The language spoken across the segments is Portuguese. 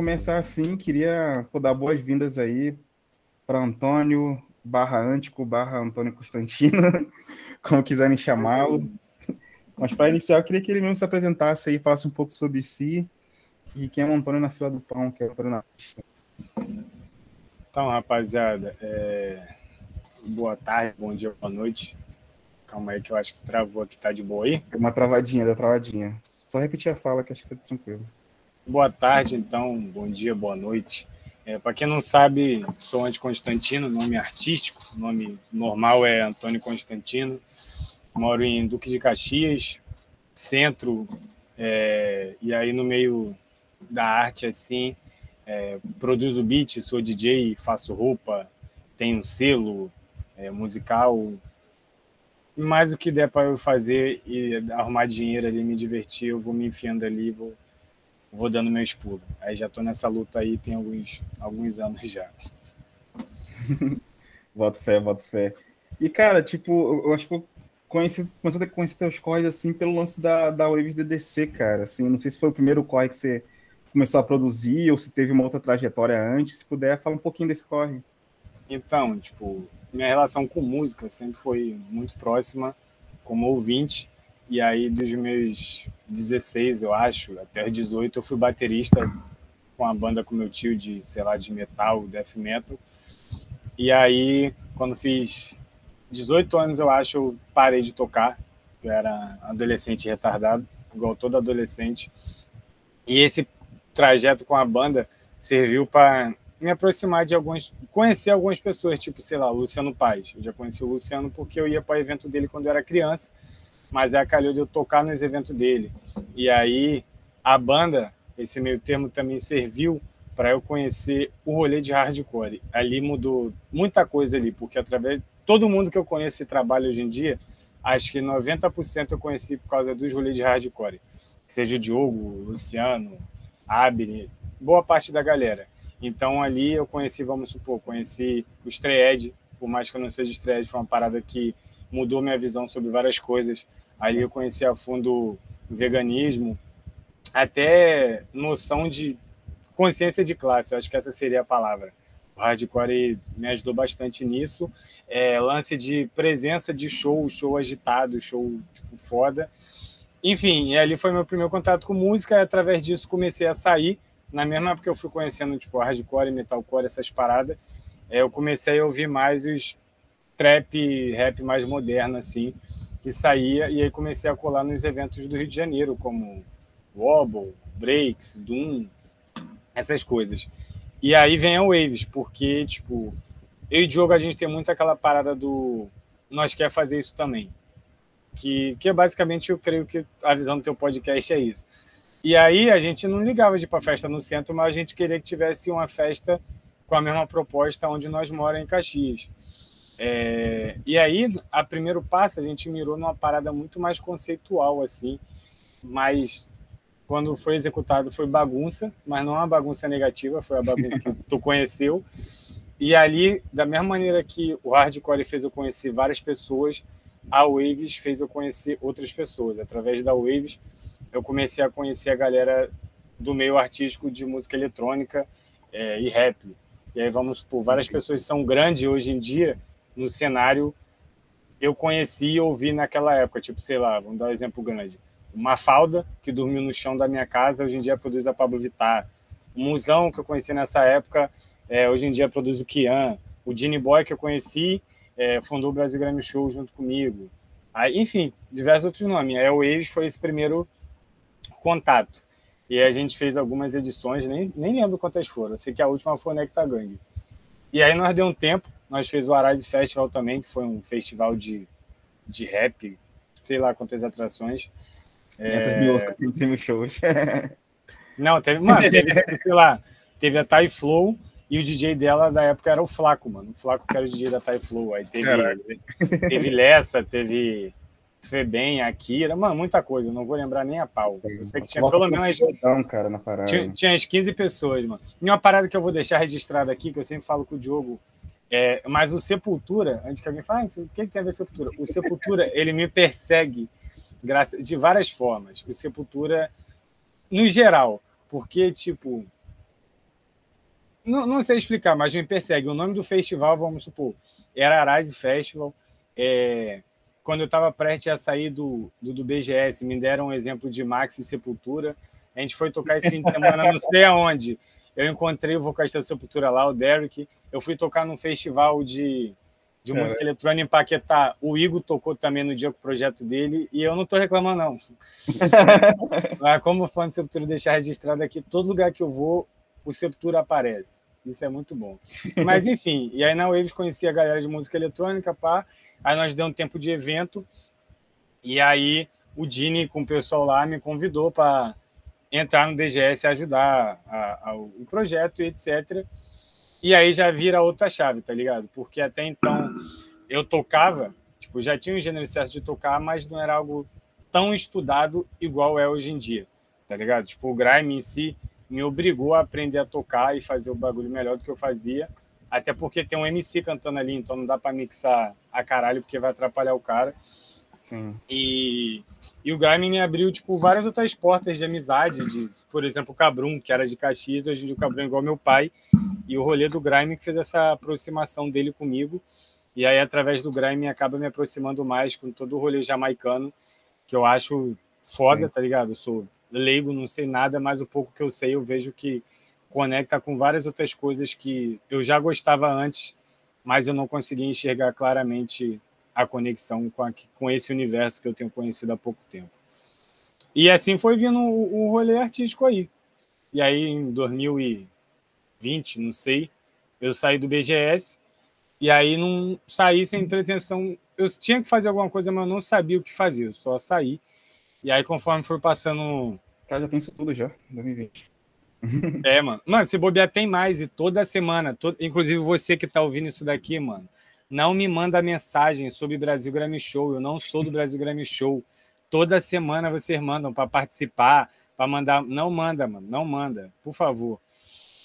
Começar assim, queria dar boas-vindas aí para Antônio barra Antico barra Antônio Constantino, como quiserem chamá-lo. Mas para iniciar, eu queria que ele mesmo se apresentasse aí, falasse um pouco sobre si e quem é o Antônio na fila do pão, que é o Antônio na Então, rapaziada, é... boa tarde, bom dia, boa noite. Calma aí que eu acho que travou aqui, tá de boa aí? Uma travadinha, da travadinha. Só repetir a fala que acho que tá tranquilo. Boa tarde, então, bom dia, boa noite. É, Para quem não sabe, sou Ante Constantino, nome artístico, nome normal é Antônio Constantino. Moro em Duque de Caxias, centro, é, e aí no meio da arte, assim, é, produzo beat, sou DJ, faço roupa, tenho selo é, musical. Mais o que der para eu fazer e arrumar dinheiro ali, me divertir, eu vou me enfiando ali, vou vou dando meus pulos. Aí já tô nessa luta aí tem alguns, alguns anos já. boto fé, boto fé. E, cara, tipo, eu acho que eu conheci, comecei a conhecer teus corres, assim, pelo lance da, da Waves DDC, cara. Assim, não sei se foi o primeiro corre que você começou a produzir ou se teve uma outra trajetória antes. Se puder, fala um pouquinho desse corre. Então, tipo, minha relação com música sempre foi muito próxima como ouvinte. E aí, dos meus 16, eu acho, até os 18, eu fui baterista com a banda com meu tio de, sei lá, de metal, death metal. E aí, quando fiz 18 anos, eu acho, eu parei de tocar. Eu era adolescente retardado, igual todo adolescente. E esse trajeto com a banda serviu para me aproximar de alguns, conhecer algumas pessoas, tipo, sei lá, Luciano Paz. Eu já conheci o Luciano porque eu ia para evento dele quando eu era criança mas é calhou de eu tocar nos eventos dele. E aí a banda, esse meio termo também serviu para eu conhecer o rolê de hardcore. Ali mudou muita coisa ali, porque através todo mundo que eu conheço e trabalho hoje em dia, acho que 90% eu conheci por causa dos rolês de hardcore. Seja o Diogo, Luciano, Abner, boa parte da galera. Então ali eu conheci, vamos supor, conheci o Strayed, por mais que eu não seja Strayed, foi uma parada que mudou minha visão sobre várias coisas. Ali eu conheci a fundo o veganismo, até noção de consciência de classe, eu acho que essa seria a palavra. O hardcore me ajudou bastante nisso. É, lance de presença de show, show agitado, show tipo, foda. Enfim, ali foi meu primeiro contato com música, e através disso comecei a sair. Na mesma época que eu fui conhecendo tipo, hardcore, metalcore, essas paradas, é, eu comecei a ouvir mais os trap, rap mais moderno, assim que saía e aí comecei a colar nos eventos do Rio de Janeiro, como Wobble, Breaks, Doom, essas coisas. E aí vem a Waves, porque, tipo, eu e o Diogo, a gente tem muito aquela parada do nós quer fazer isso também. Que, que é basicamente, eu creio que a visão do teu podcast é isso. E aí a gente não ligava de ir para festa no centro, mas a gente queria que tivesse uma festa com a mesma proposta onde nós moramos em Caxias. É, e aí, a primeiro passo, a gente mirou numa parada muito mais conceitual, assim, mas quando foi executado foi bagunça, mas não uma bagunça negativa, foi a bagunça que tu conheceu. E ali, da mesma maneira que o hardcore fez eu conhecer várias pessoas, a Waves fez eu conhecer outras pessoas. Através da Waves, eu comecei a conhecer a galera do meio artístico de música eletrônica é, e rap. E aí vamos por várias pessoas são grandes hoje em dia no cenário eu conheci e ouvi naquela época, tipo, sei lá, vamos dar um exemplo grande. Uma falda que dormiu no chão da minha casa, hoje em dia produz a Pablo Vittar. O Musão que eu conheci nessa época, é, hoje em dia produz o Kian. O Gene Boy que eu conheci, é, fundou o Brasil Grammy Show junto comigo. Aí, enfim, diversos outros nomes. A Airways foi esse primeiro contato. E a gente fez algumas edições, nem, nem lembro quantas foram. Eu sei que a última foi o Nectar Gang. E aí nós deu um tempo, nós fez o Arise Festival também, que foi um festival de, de rap, sei lá quantas atrações. É... Teve mil shows. Não, teve, mano, teve, sei lá, teve a Thai Flow e o DJ dela da época era o Flaco, mano. O Flaco que era o DJ da Thai Flow. Aí teve, teve Lessa, teve Febem, Akira, mano, muita coisa, não vou lembrar nem a pau. Eu sei que tinha pelo menos. cara, na parada. Tinha, tinha as 15 pessoas, mano. E uma parada que eu vou deixar registrada aqui, que eu sempre falo com o Diogo, é, mas o Sepultura, antes que alguém fale, ah, o que, tem a ver Sepultura? O Sepultura, ele me persegue de várias formas. O Sepultura, no geral, porque, tipo, não, não, sei explicar, mas me persegue. O nome do festival, vamos supor, era Arise Festival. É, quando eu estava prestes a sair do, do, do, BGS, me deram um exemplo de Max e Sepultura. A gente foi tocar esse fim de semana, não sei aonde. Eu encontrei o vocalista da Sepultura lá, o Derek. Eu fui tocar num festival de, de música eletrônica em Paquetá. O Igor tocou também no dia com o projeto dele. E eu não estou reclamando, não. Mas como fã de Sepultura, deixar registrado aqui, todo lugar que eu vou, o Sepultura aparece. Isso é muito bom. Mas, enfim, e aí na Waves conheci a galera de música eletrônica, pá. Aí nós demos um tempo de evento. E aí o Dini, com o pessoal lá, me convidou para entrar no DGS ajudar a, a, o projeto e etc. E aí já vira outra chave, tá ligado? Porque até então eu tocava, tipo, já tinha um gênero certo de tocar, mas não era algo tão estudado igual é hoje em dia, tá ligado? Tipo, o grime em si me obrigou a aprender a tocar e fazer o bagulho melhor do que eu fazia, até porque tem um MC cantando ali, então não dá para mixar a caralho porque vai atrapalhar o cara. Sim. E, e o grime me abriu tipo várias outras portas de amizade, de, por exemplo, o Cabrum, que era de Caxias, hoje em dia o Cabrum é igual meu pai, e o rolê do grime que fez essa aproximação dele comigo. E aí através do grime acaba me aproximando mais com todo o rolê jamaicano, que eu acho foda, Sim. tá ligado? Eu sou leigo, não sei nada, mas o pouco que eu sei eu vejo que conecta com várias outras coisas que eu já gostava antes, mas eu não conseguia enxergar claramente a conexão com, a, com esse universo que eu tenho conhecido há pouco tempo. E assim foi vindo o, o rolê artístico aí. E aí, em 2020, não sei, eu saí do BGS e aí não saí sem pretensão. Eu tinha que fazer alguma coisa, mas eu não sabia o que fazer, eu só saí. E aí, conforme for passando. Cara, já tem isso tudo já, 2020. É, mano. Mano, se bobear, tem mais. E toda semana, todo... inclusive você que tá ouvindo isso daqui, mano, não me manda mensagem sobre Brasil Grammy Show. Eu não sou do Brasil Grammy Show. Toda semana vocês mandam para participar, para mandar. Não manda, mano. Não manda, por favor.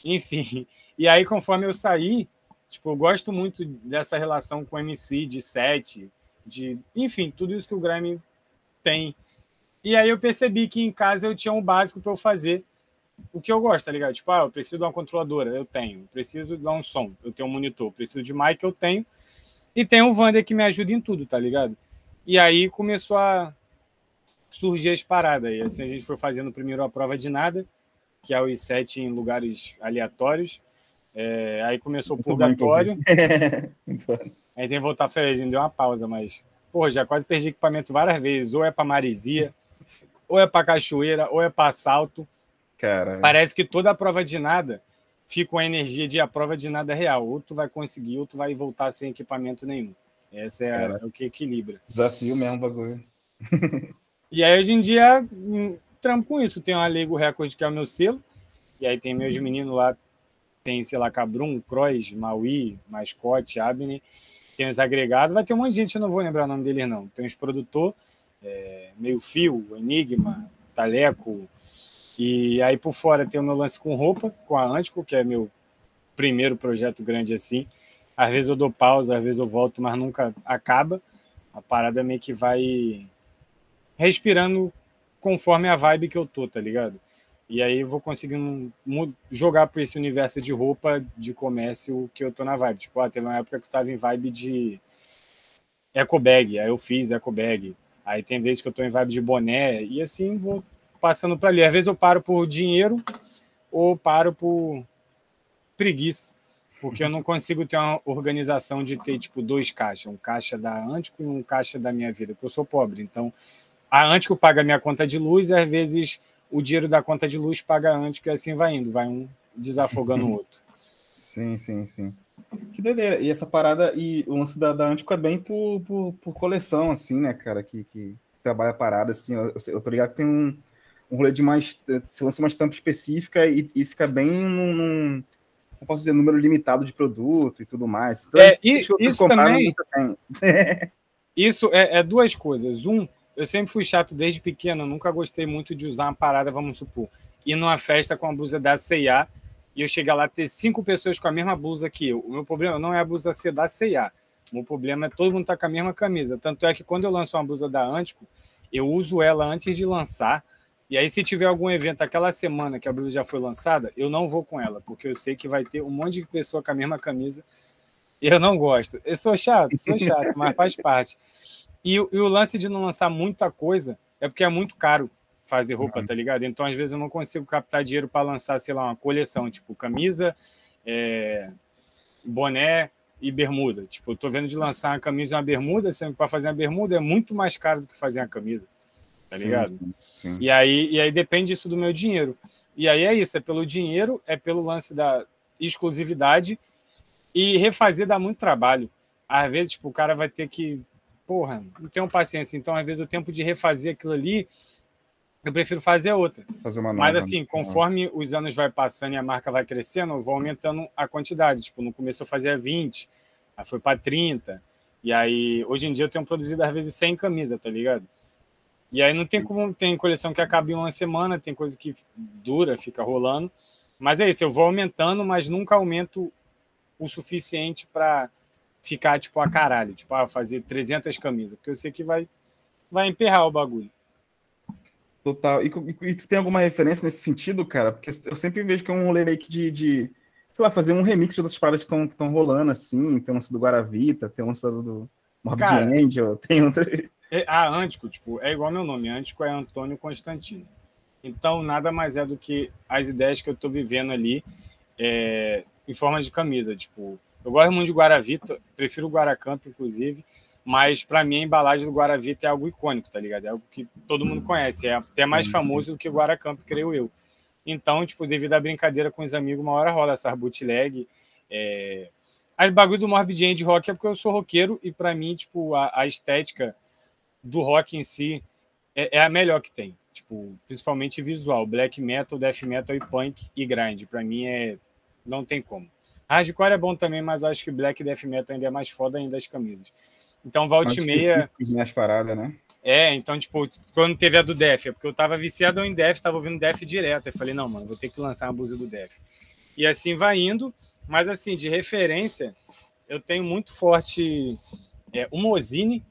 Enfim. E aí, conforme eu saí, tipo, eu gosto muito dessa relação com o MC, de set, de. Enfim, tudo isso que o Grammy tem. E aí eu percebi que em casa eu tinha um básico para eu fazer o que eu gosto, tá ligado? Tipo, ah, eu preciso de uma controladora, eu tenho. Preciso de um som, eu tenho um monitor. Preciso de mic, eu tenho. E tem o Vander que me ajuda em tudo, tá ligado? E aí começou a surgir as paradas. E assim a gente foi fazendo primeiro a prova de nada, que é o i7 em lugares aleatórios. É, aí começou o purgatório. aí tem que voltar a a gente deu uma pausa, mas, pô, já quase perdi equipamento várias vezes. Ou é para Marizia, ou é para cachoeira, ou é para assalto. Cara. Parece que toda a prova de nada fica com a energia de a prova de nada real. Ou tu vai conseguir, ou tu vai voltar sem equipamento nenhum. Essa é, a, é o que equilibra. Desafio mesmo, bagulho. e aí, hoje em dia, hum, trampo com isso. Tem uma Lego Record, que é o meu selo. E aí tem meus meninos lá. Tem, sei lá, Cabrum, Croix, Maui, Mascote, Abney. Tem os agregados. Vai ter um monte de gente, eu não vou lembrar o nome deles, não. Tem os produtor é, Meio Fio, Enigma, Taleco. E aí por fora tem o meu lance com roupa, com a Antico, que é meu primeiro projeto grande assim. Às vezes eu dou pausa, às vezes eu volto, mas nunca acaba. A parada meio que vai respirando conforme a vibe que eu tô, tá ligado? E aí eu vou conseguindo jogar para esse universo de roupa de comércio que eu tô na vibe. Tipo, ah, teve uma época que eu tava em vibe de eco bag, aí eu fiz eco bag. Aí tem vezes que eu estou em vibe de boné e assim vou passando para ali. Às vezes eu paro por dinheiro ou paro por preguiça, porque eu não consigo ter uma organização de ter tipo dois caixas, um caixa da Antico e um caixa da minha vida, porque eu sou pobre. Então, a Antico paga a minha conta de luz e às vezes o dinheiro da conta de luz paga a Antico e assim vai indo, vai um desafogando o outro. Sim, sim, sim. Que doideira. E essa parada, e o lance da, da Antico é bem por, por, por, coleção, assim, né, cara, que, que trabalha a parada, assim, eu, eu tô ligado que tem um, um rolê de mais, se lança uma estampa específica e, e fica bem num, num, não posso dizer, número limitado de produto e tudo mais. Então, é, e, isso também, isso é, é duas coisas. Um, eu sempre fui chato desde pequeno, nunca gostei muito de usar uma parada, vamos supor, ir numa festa com a blusa da C&A, e eu chegar lá ter cinco pessoas com a mesma blusa que eu. O meu problema não é a blusa ser da C&A. O meu problema é todo mundo estar tá com a mesma camisa. Tanto é que quando eu lanço uma blusa da Antico, eu uso ela antes de lançar E aí, se tiver algum evento aquela semana que a blusa já foi lançada, eu não vou com ela, porque eu sei que vai ter um monte de pessoa com a mesma camisa. E eu não gosto. Eu sou chato, sou chato, mas faz parte. E, e, o lance de não lançar muita coisa é porque é muito caro fazer roupa, uhum. tá ligado? Então, às vezes, eu não consigo captar dinheiro para lançar, sei lá, uma coleção, tipo camisa, é, boné e bermuda. Tipo, eu tô vendo de lançar uma camisa e uma bermuda, sendo que para fazer uma bermuda é muito mais caro do que fazer uma camisa tá ligado? Sim, sim. E, aí, e aí depende isso do meu dinheiro. E aí é isso, é pelo dinheiro, é pelo lance da exclusividade e refazer dá muito trabalho. Às vezes, tipo, o cara vai ter que, porra, não tenho paciência. Então, às vezes, o tempo de refazer aquilo ali, eu prefiro fazer outra. Fazer uma Mas, assim, né? conforme os anos vai passando e a marca vai crescendo, eu vou aumentando a quantidade. Tipo, no começo eu fazia 20, aí foi para 30. E aí, hoje em dia, eu tenho produzido, às vezes, 100 camisas, tá ligado? E aí não tem como, tem coleção que acaba em uma semana, tem coisa que dura, fica rolando. Mas é isso, eu vou aumentando, mas nunca aumento o suficiente para ficar, tipo, a caralho. Tipo, ah, fazer 300 camisas, porque eu sei que vai, vai emperrar o bagulho. Total. E, e, e tu tem alguma referência nesse sentido, cara? Porque eu sempre vejo que é um rolê meio que de, de sei lá, fazer um remix de outras paradas que estão rolando, assim. Tem o lance do Guaravita, tem o lance do Morbid Angel, tem outra... É, a Antico, tipo, é igual meu nome. Antico é Antônio Constantino. Então, nada mais é do que as ideias que eu estou vivendo ali é, em forma de camisa. Tipo, eu gosto muito de Guaravita, prefiro o Guaracamp, inclusive, mas para mim a embalagem do Guaravita é algo icônico, tá ligado? É algo que todo mundo conhece, é até mais famoso do que o Guaracamp, creio eu. Então, tipo, devido à brincadeira com os amigos, uma hora rola essa bootleg. É... O bagulho do Morbid End Rock é porque eu sou roqueiro e para mim, tipo, a, a estética do rock em si é, é, a melhor que tem. Tipo, principalmente visual, black metal, death metal e punk e grind. Para mim é não tem como. Hardcore é bom também, mas eu acho que black death metal ainda é mais foda ainda as camisas. Então, volte meia. Mais parada, né? É, então, tipo, quando teve a do Def, é porque eu tava viciado em Def, tava ouvindo Def direto. Eu falei, não, mano, vou ter que lançar uma blusa do Def. E assim vai indo, mas assim, de referência, eu tenho muito forte é, o Mozini,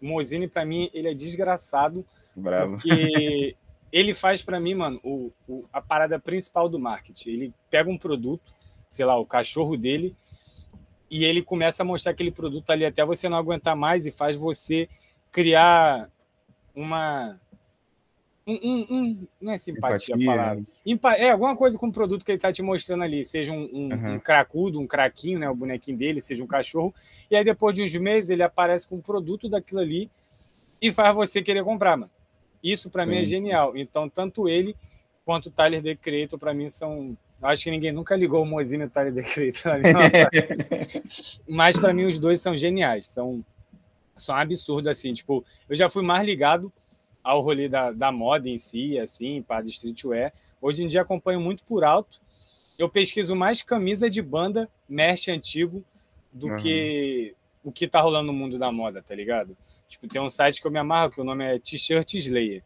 Mozini, para mim, ele é desgraçado. Bravo. Porque ele faz para mim, mano, o, o, a parada principal do marketing. Ele pega um produto, sei lá, o cachorro dele, e ele começa a mostrar aquele produto ali até você não aguentar mais e faz você criar uma um, um, um, não é simpatia a palavra. Empa é alguma coisa com o produto que ele está te mostrando ali, seja um, um, uhum. um, cracudo, um craquinho, né, o bonequinho dele, seja um cachorro. E aí depois de uns meses ele aparece com o produto daquilo ali e faz você querer comprar, mano. Isso para mim é genial. Então tanto ele quanto o Tyler The Creator para mim são Acho que ninguém nunca ligou o Mozino e o Tyler The Creator. Mas para mim os dois são geniais, são são absurdos assim, tipo, eu já fui mais ligado ao rolê da, da moda em si, assim, para streetwear. Hoje em dia acompanho muito por alto. Eu pesquiso mais camisa de banda, merch antigo, do uhum. que o que tá rolando no mundo da moda, tá ligado? Tipo, tem um site que eu me amarro, que o nome é T-shirt Slayer.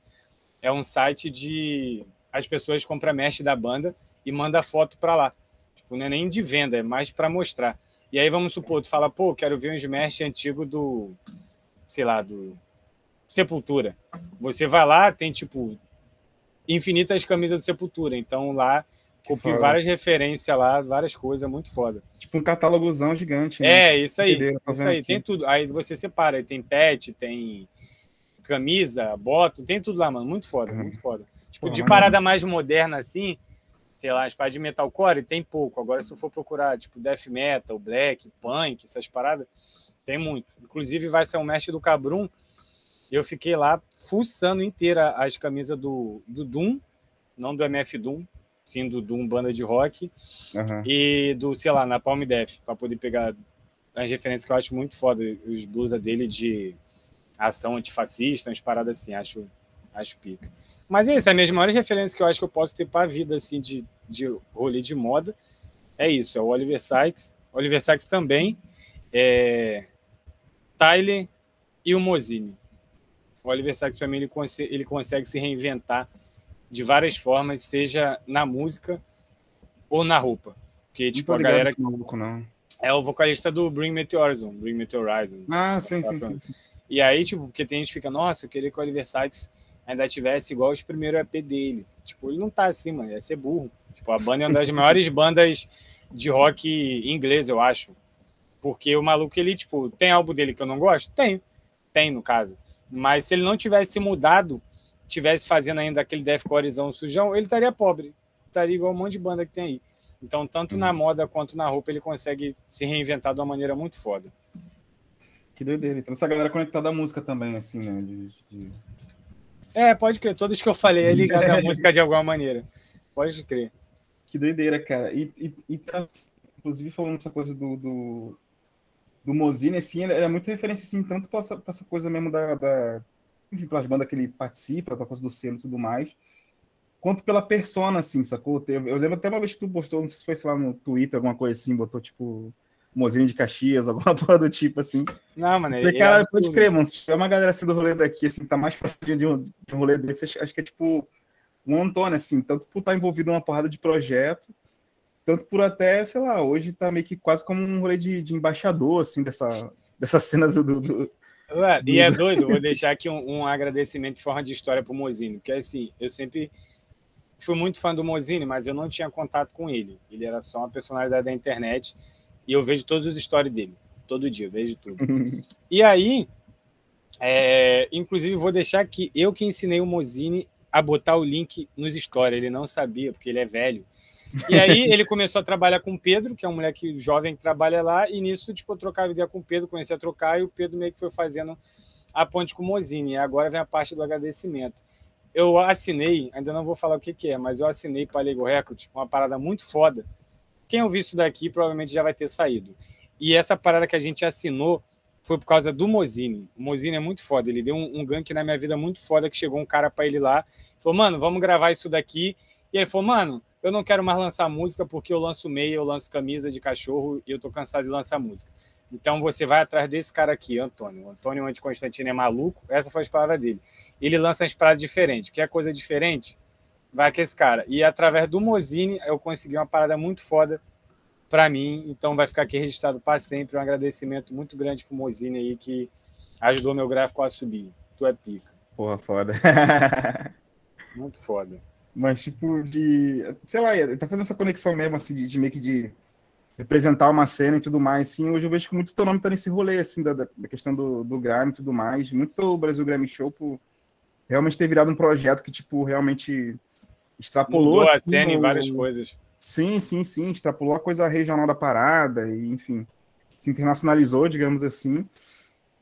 É um site de as pessoas compram merch da banda e manda foto para lá. Tipo, não é nem de venda, é mais para mostrar. E aí vamos supor, tu fala, pô, quero ver uns merch antigo do, sei lá, do Sepultura. Você vai lá, tem tipo infinitas camisas do Sepultura. Então lá copio várias referências lá, várias coisas, muito foda. Tipo um catálogozão gigante. Né? É, isso aí. Isso aí, aqui. tem tudo. Aí você separa, tem pet, tem camisa, bota, tem tudo lá, mano. Muito foda, uhum. muito foda. Tipo, Pô, de parada mais moderna assim, sei lá, as paradas de metalcore tem pouco. Agora, se for procurar, tipo, death metal, black, punk, essas paradas, tem muito. Inclusive, vai ser um mestre do Cabrum eu fiquei lá fuçando inteira as camisas do, do Doom, não do MF Doom, sim do Doom banda de rock, uhum. e do, sei lá, na Palm Death, para poder pegar as referências que eu acho muito foda, os blusa dele de ação antifascista, umas paradas assim, acho, acho pica. Mas é isso, é as minhas maiores referências que eu acho que eu posso ter para a vida, assim, de, de rolê de moda, é isso, é o Oliver Sykes, Oliver Sykes também, é Tyler e o Mozini. O Oliver Sacks, para mim, ele, ele consegue se reinventar de várias formas, seja na música ou na roupa. Porque, tipo, a galera. Maluco, não. É o vocalista do Bring Me Horizon. Bring Me Horizon. Ah, sim, sim, sim, sim, E aí, tipo, porque tem gente que fica, nossa, eu queria que o Oliver Sykes ainda tivesse igual os primeiros EP dele. Tipo, ele não tá assim, mano, ia ser burro. Tipo, a banda é uma das maiores bandas de rock inglês, eu acho. Porque o maluco, ele, tipo, tem álbum dele que eu não gosto? Tem. Tem, no caso. Mas se ele não tivesse mudado, tivesse fazendo ainda aquele deathcorezão sujão, ele estaria pobre. Estaria igual um monte de banda que tem aí. Então, tanto na uhum. moda quanto na roupa, ele consegue se reinventar de uma maneira muito foda. Que doideira. Então, essa galera conectada à música também, assim, né? De, de... É, pode crer. Todos que eu falei é ligado à música de alguma maneira. Pode crer. Que doideira, cara. E, e, e tá, inclusive, falando essa coisa do, do, do Mozine, assim, ele é muito referência, assim, tanto para essa, essa, coisa mesmo da, da enfim, pelas bandas que ele participa, pela coisa do selo e tudo mais, quanto pela persona, assim, sacou? Eu, eu, lembro até uma vez que tu postou, não sei se foi, sei lá, no Twitter, alguma coisa assim, botou, tipo, Mozine de Caxias, alguma porra do tipo, assim. Não, mano, Falei, cara, pode crer, mano, se tiver uma galera assim do rolê daqui, assim, tá mais fácil de um, de um rolê desse, acho que é, tipo, um Antônio, assim, tanto por estar envolvido em uma porrada de projeto, tanto por até, sei lá, hoje tá meio que quase como um rolê de, de embaixador, assim, dessa, dessa cena do, do, do... Ué, e é doido, vou deixar aqui um, um, agradecimento em forma de história pro Mozini, porque assim, eu sempre fui muito fã do Mozini, mas eu não tinha contato com ele. Ele era só uma personalidade da internet e eu vejo todos os stories dele, todo dia, vejo tudo. e aí, é, inclusive, vou deixar aqui, eu que ensinei o Mozini a botar o link nos stories, ele não sabia, porque ele é velho. E aí ele começou a trabalhar com o Pedro, que é um moleque jovem que trabalha lá, e nisso, tipo, eu trocava ideia com o Pedro, comecei a trocar, e o Pedro meio que foi fazendo a ponte com o Mozini. E agora vem a parte do agradecimento. Eu assinei, ainda não vou falar o que, que é, mas eu assinei para Lego Records uma parada muito foda. Quem ouviu isso daqui provavelmente já vai ter saído. E essa parada que a gente assinou foi por causa do Mozini. O Mozini é muito foda. Ele deu um, um gank na minha vida muito foda que chegou um cara para ele lá, falou: "Mano, vamos gravar isso daqui". E ele falou: "Mano, eu não quero mais lançar música porque eu lanço meia, eu lanço camisa de cachorro e eu tô cansado de lançar música. Então você vai atrás desse cara aqui, Antônio. O Antônio Anti Constantino é maluco, essa foi a palavra dele. Ele lança as paradas diferentes. Quer coisa diferente? Vai com esse cara. E através do Mozini eu consegui uma parada muito foda para mim, então vai ficar aqui registrado para sempre. Um agradecimento muito grande pro Mozini aí que ajudou meu gráfico a subir. Tu é pica. Porra, foda. muito foda. Mas, tipo, de. Sei lá, tá fazendo essa conexão mesmo, assim, de, de meio que de representar uma cena e tudo mais. Sim, hoje eu vejo que muito teu nome tá nesse rolê, assim, da, da questão do, do Grammy e tudo mais. Muito pelo Brasil Grammy Show, por realmente ter virado um projeto que, tipo, realmente extrapolou. Mudou assim, a cena o... em várias coisas. Sim, sim, sim. Extrapolou a coisa regional da parada e, enfim, se internacionalizou, digamos assim.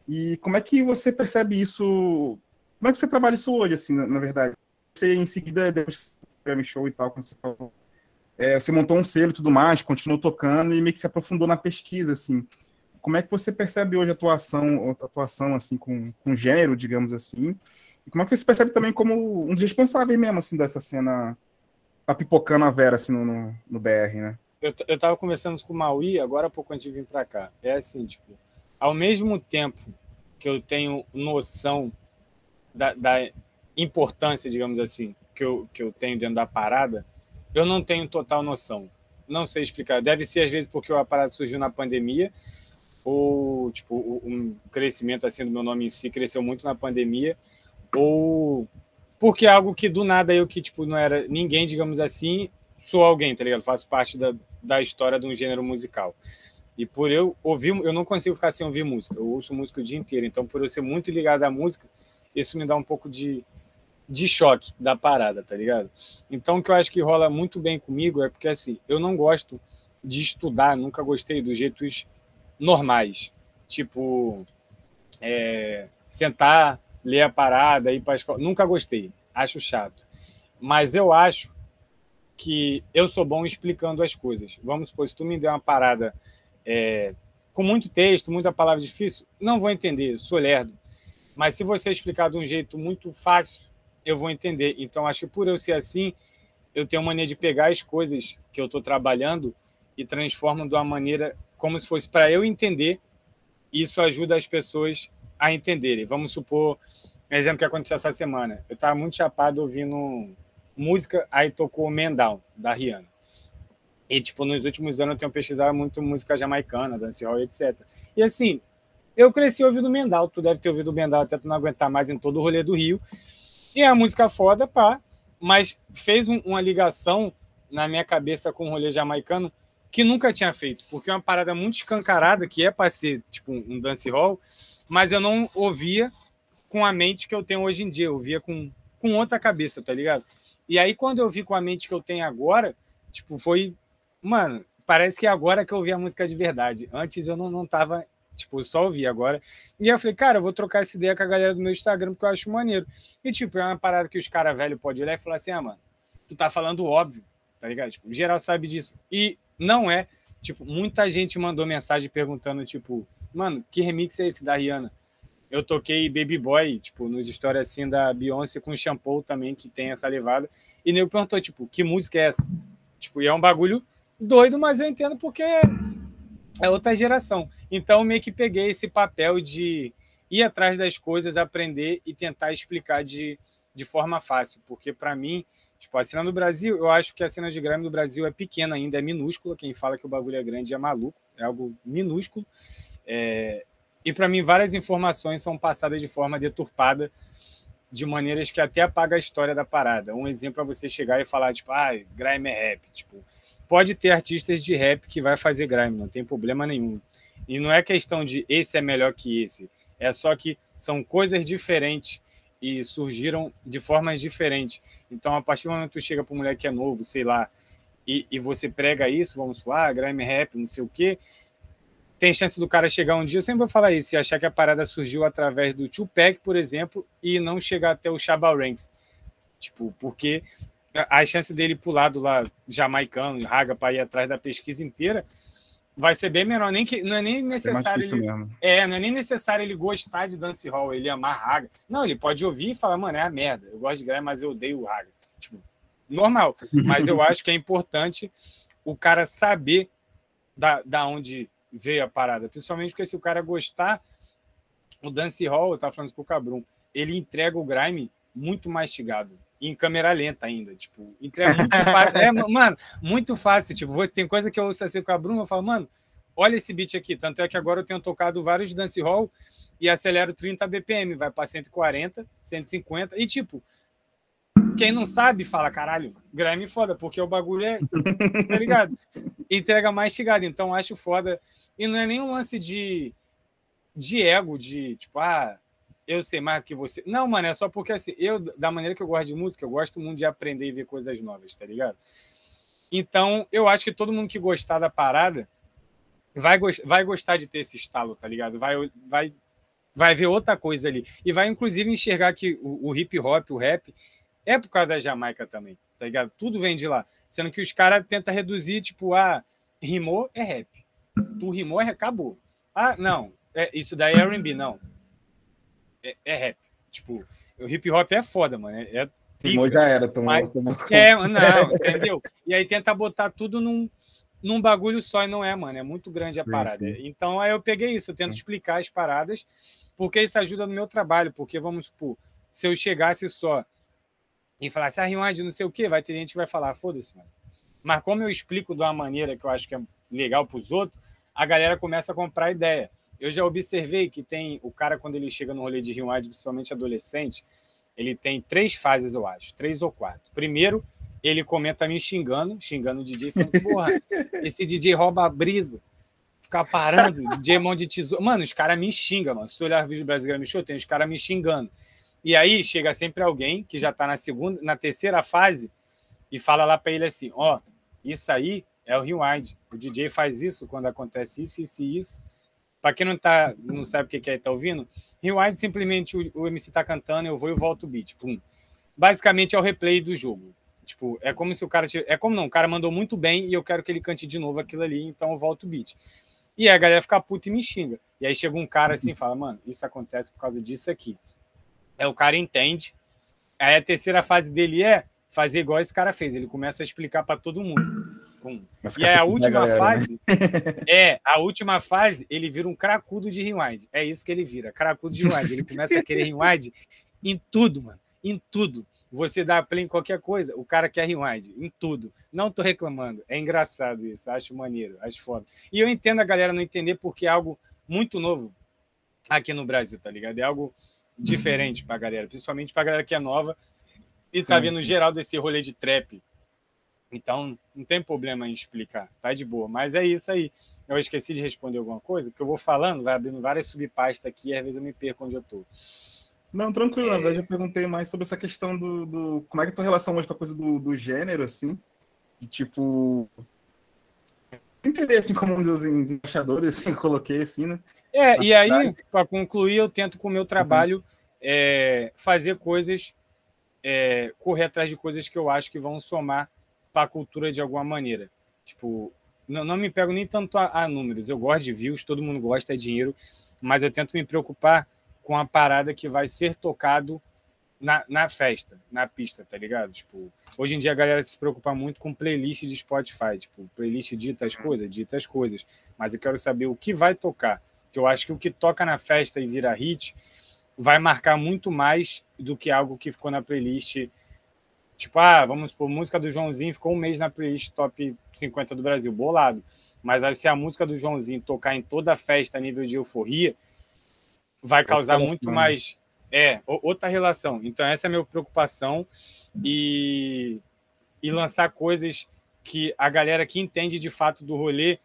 E como é que você percebe isso? Como é que você trabalha isso hoje, assim, na, na verdade? Você em seguida depois Grammy Show e tal, como você falou, é, você montou um selo e tudo mais, continuou tocando e meio que se aprofundou na pesquisa, assim. Como é que você percebe hoje a atuação, a atuação assim, com, com gênero, digamos assim? E como é que você se percebe também como um dos responsáveis mesmo, assim, dessa cena tá pipocando a Vera, assim, no, no, no BR, né? Eu, eu tava conversando com o Maui, agora há pouco antes de vir para cá. É assim, tipo, ao mesmo tempo que eu tenho noção da, da importância, digamos assim, que eu, que eu tenho dentro da parada, eu não tenho total noção. Não sei explicar. Deve ser, às vezes, porque a parada surgiu na pandemia, ou, tipo, um crescimento, assim, do meu nome em si cresceu muito na pandemia, ou porque é algo que, do nada, eu que, tipo, não era ninguém, digamos assim, sou alguém, tá ligado? Faço parte da, da história de um gênero musical. E por eu ouvir, eu não consigo ficar sem ouvir música. Eu ouço música o dia inteiro. Então, por eu ser muito ligado à música, isso me dá um pouco de, de choque da parada, tá ligado? Então, o que eu acho que rola muito bem comigo é porque, assim, eu não gosto de estudar, nunca gostei dos jeitos normais. Tipo, é, sentar, ler a parada, ir escola. Nunca gostei, acho chato. Mas eu acho que eu sou bom explicando as coisas. Vamos supor, se tu me der uma parada é, com muito texto, muita palavra difícil, não vou entender, sou lerdo. Mas se você explicar de um jeito muito fácil, eu vou entender. Então, acho que por eu ser assim, eu tenho mania de pegar as coisas que eu estou trabalhando e transformo de uma maneira como se fosse para eu entender. Isso ajuda as pessoas a entenderem. Vamos supor, um exemplo que aconteceu essa semana. Eu estava muito chapado ouvindo música, aí tocou Down, da Rihanna. E, tipo, nos últimos anos eu tenho pesquisado muito música jamaicana, dancehall, etc. E, assim, eu cresci ouvindo Mendal. Tu deve ter ouvido Mendal até tu não aguentar mais em todo o rolê do Rio. E a música foda, pá, mas fez um, uma ligação na minha cabeça com o rolê jamaicano que nunca tinha feito, porque é uma parada muito escancarada, que é para ser tipo um dance hall, mas eu não ouvia com a mente que eu tenho hoje em dia, eu ouvia com, com outra cabeça, tá ligado? E aí, quando eu vi com a mente que eu tenho agora, tipo, foi. Mano, parece que é agora que eu ouvi a música de verdade. Antes eu não, não tava. Tipo, só ouvi agora. E eu falei, cara, eu vou trocar essa ideia com a galera do meu Instagram, porque eu acho maneiro. E, tipo, é uma parada que os caras velhos podem olhar e falar assim: ah, mano, tu tá falando óbvio, tá ligado? Tipo, geral sabe disso. E não é. Tipo, muita gente mandou mensagem perguntando, tipo, mano, que remix é esse da Rihanna? eu toquei Baby Boy, tipo, nos histórias assim da Beyoncé com Shampoo também, que tem essa levada. E nego perguntou, tipo, que música é essa? Tipo, e é um bagulho doido, mas eu entendo porque é outra geração. Então, meio que peguei esse papel de ir atrás das coisas, aprender e tentar explicar de, de forma fácil. Porque, para mim, tipo, a cena do Brasil, eu acho que a cena de Grammy do Brasil é pequena ainda, é minúscula. Quem fala que o bagulho é grande é maluco, é algo minúsculo. É, e para mim, várias informações são passadas de forma deturpada, de maneiras que até apaga a história da parada. Um exemplo é você chegar e falar, tipo, ah, grime é rap. Tipo, pode ter artistas de rap que vai fazer grime, não tem problema nenhum. E não é questão de esse é melhor que esse. É só que são coisas diferentes e surgiram de formas diferentes. Então, a partir do momento que tu chega para um moleque que é novo, sei lá, e, e você prega isso, vamos supor, ah, grime rap, não sei o quê, tem chance do cara chegar um dia, eu sempre vou falar isso, e achar que a parada surgiu através do Tupac, por exemplo, e não chegar até o Shabba Ranks. Tipo, porque a chance dele pular do lá jamaicano, raga, para ir atrás da pesquisa inteira, vai ser bem menor. Nem que, não é nem necessário. É, ele, é, não é nem necessário ele gostar de dance hall, ele amar raga. Não, ele pode ouvir e falar, mano, é a merda. Eu gosto de grime, mas eu odeio o raga. Tipo, normal. Mas eu acho que é importante o cara saber da, da onde ver a parada. Principalmente porque se o cara gostar, o Dance Hall, eu tava falando com o Cabrum, ele entrega o grime muito mastigado. Em câmera lenta ainda, tipo, entrega muito fácil. É, mano, muito fácil. Tipo, tem coisa que eu ouço assim com a Bruno, eu falo, mano, olha esse beat aqui. Tanto é que agora eu tenho tocado vários dance hall e acelero 30 BPM, vai para 140, 150. E, tipo, quem não sabe fala, caralho, grime foda, porque o bagulho é. Tá ligado? Entrega mais chegada. Então acho foda. E não é nenhum lance de, de ego, de tipo, ah, eu sei mais do que você. Não, mano, é só porque assim, eu, da maneira que eu gosto de música, eu gosto muito de aprender e ver coisas novas, tá ligado? Então, eu acho que todo mundo que gostar da parada vai, vai gostar de ter esse estalo, tá ligado? Vai, vai, vai ver outra coisa ali. E vai, inclusive, enxergar que o, o hip hop, o rap, é por causa da Jamaica também, tá ligado? Tudo vem de lá. Sendo que os caras tentam reduzir, tipo, ah, rimou é rap. Tu rimou é acabou. Ah, não, é, isso daí é R&B, não. É, é, rap. Tipo, o hip hop é foda, mano. É, é já era, tomou, mas, tomou... É, não, entendeu? E aí tenta botar tudo num, num bagulho só e não é, mano. É muito grande a sim, parada. Sim. Então aí eu peguei isso, eu tento explicar as paradas, porque isso ajuda no meu trabalho. Porque, vamos supor, se eu chegasse só e falar se a Rewind não sei o quê, vai ter gente que vai falar, foda-se, mano. Mas como eu explico de uma maneira que eu acho que é legal para os outros, a galera começa a comprar ideia. Eu já observei que tem o cara, quando ele chega no rolê de Rewind, principalmente adolescente, ele tem três fases, eu acho, três ou quatro. Primeiro, ele comenta me xingando, xingando o DJ, falando, porra, esse DJ rouba a brisa. Ficar parando, DJ mão de tesouro. Mano, os caras me xingam, mano. Se tu olhar o vídeo do Brasil Grammy Show, tem os caras me xingando. E aí chega sempre alguém que já está na segunda, na terceira fase e fala lá para ele assim: ó, oh, isso aí é o rewind. O DJ faz isso quando acontece isso, isso e isso. Para quem não tá, não sabe o que é, tá ouvindo, rewind simplesmente o, o MC tá cantando, eu vou e volto o beat, pum. Basicamente é o replay do jogo. Tipo, é como se o cara é como não, o cara mandou muito bem e eu quero que ele cante de novo aquilo ali, então eu volto o beat. E aí a galera fica puta e me xinga. E aí chega um cara assim e fala: "Mano, isso acontece por causa disso aqui". É, o cara entende. Aí a terceira fase dele é fazer igual esse cara fez. Ele começa a explicar para todo mundo. E aí a última galera, né? fase né? é a última fase. Ele vira um cracudo de rewind. É isso que ele vira, cracudo de rewind. Ele começa a querer rewind em tudo, mano, em tudo. Você dá play em qualquer coisa, o cara quer rewind em tudo. Não tô reclamando. É engraçado isso. Acho maneiro, acho foda. E eu entendo a galera não entender porque é algo muito novo aqui no Brasil, tá ligado? É algo diferente pra galera, principalmente pra galera que é nova e tá sim, vendo sim. geral desse rolê de trap. Então, não tem problema em explicar, tá de boa. Mas é isso aí. Eu esqueci de responder alguma coisa, porque eu vou falando, vai abrindo várias subpastas aqui e às vezes eu me perco onde eu tô. Não, tranquilo, é... na verdade eu perguntei mais sobre essa questão do, do... Como é que é a tua relação hoje com a coisa do, do gênero, assim? De tipo. Entender assim como um dos embaixadores, assim, coloquei assim, né? É, na e cidade. aí, para concluir, eu tento com o meu trabalho uhum. é, fazer coisas, é, correr atrás de coisas que eu acho que vão somar para a cultura de alguma maneira. Tipo, não, não me pego nem tanto a, a, números. Eu gosto de views, todo mundo gosta, é dinheiro, mas eu tento me preocupar com a parada que vai ser tocado na, na festa, na pista, tá ligado? Tipo, hoje em dia a galera se preocupa muito com playlist de Spotify, tipo, playlist dita as coisas, dita as coisas, mas eu quero saber o que vai tocar, que eu acho que o que toca na festa e vira hit vai marcar muito mais do que algo que ficou na playlist Tipo, ah, vamos por música do Joãozinho ficou um mês na playlist top 50 do Brasil, bolado. Mas aí, se a música do Joãozinho tocar em toda a festa a nível de euforia, vai causar muito mais. É, outra relação. Então, essa é a minha preocupação. E, e lançar coisas que a galera que entende de fato do rolê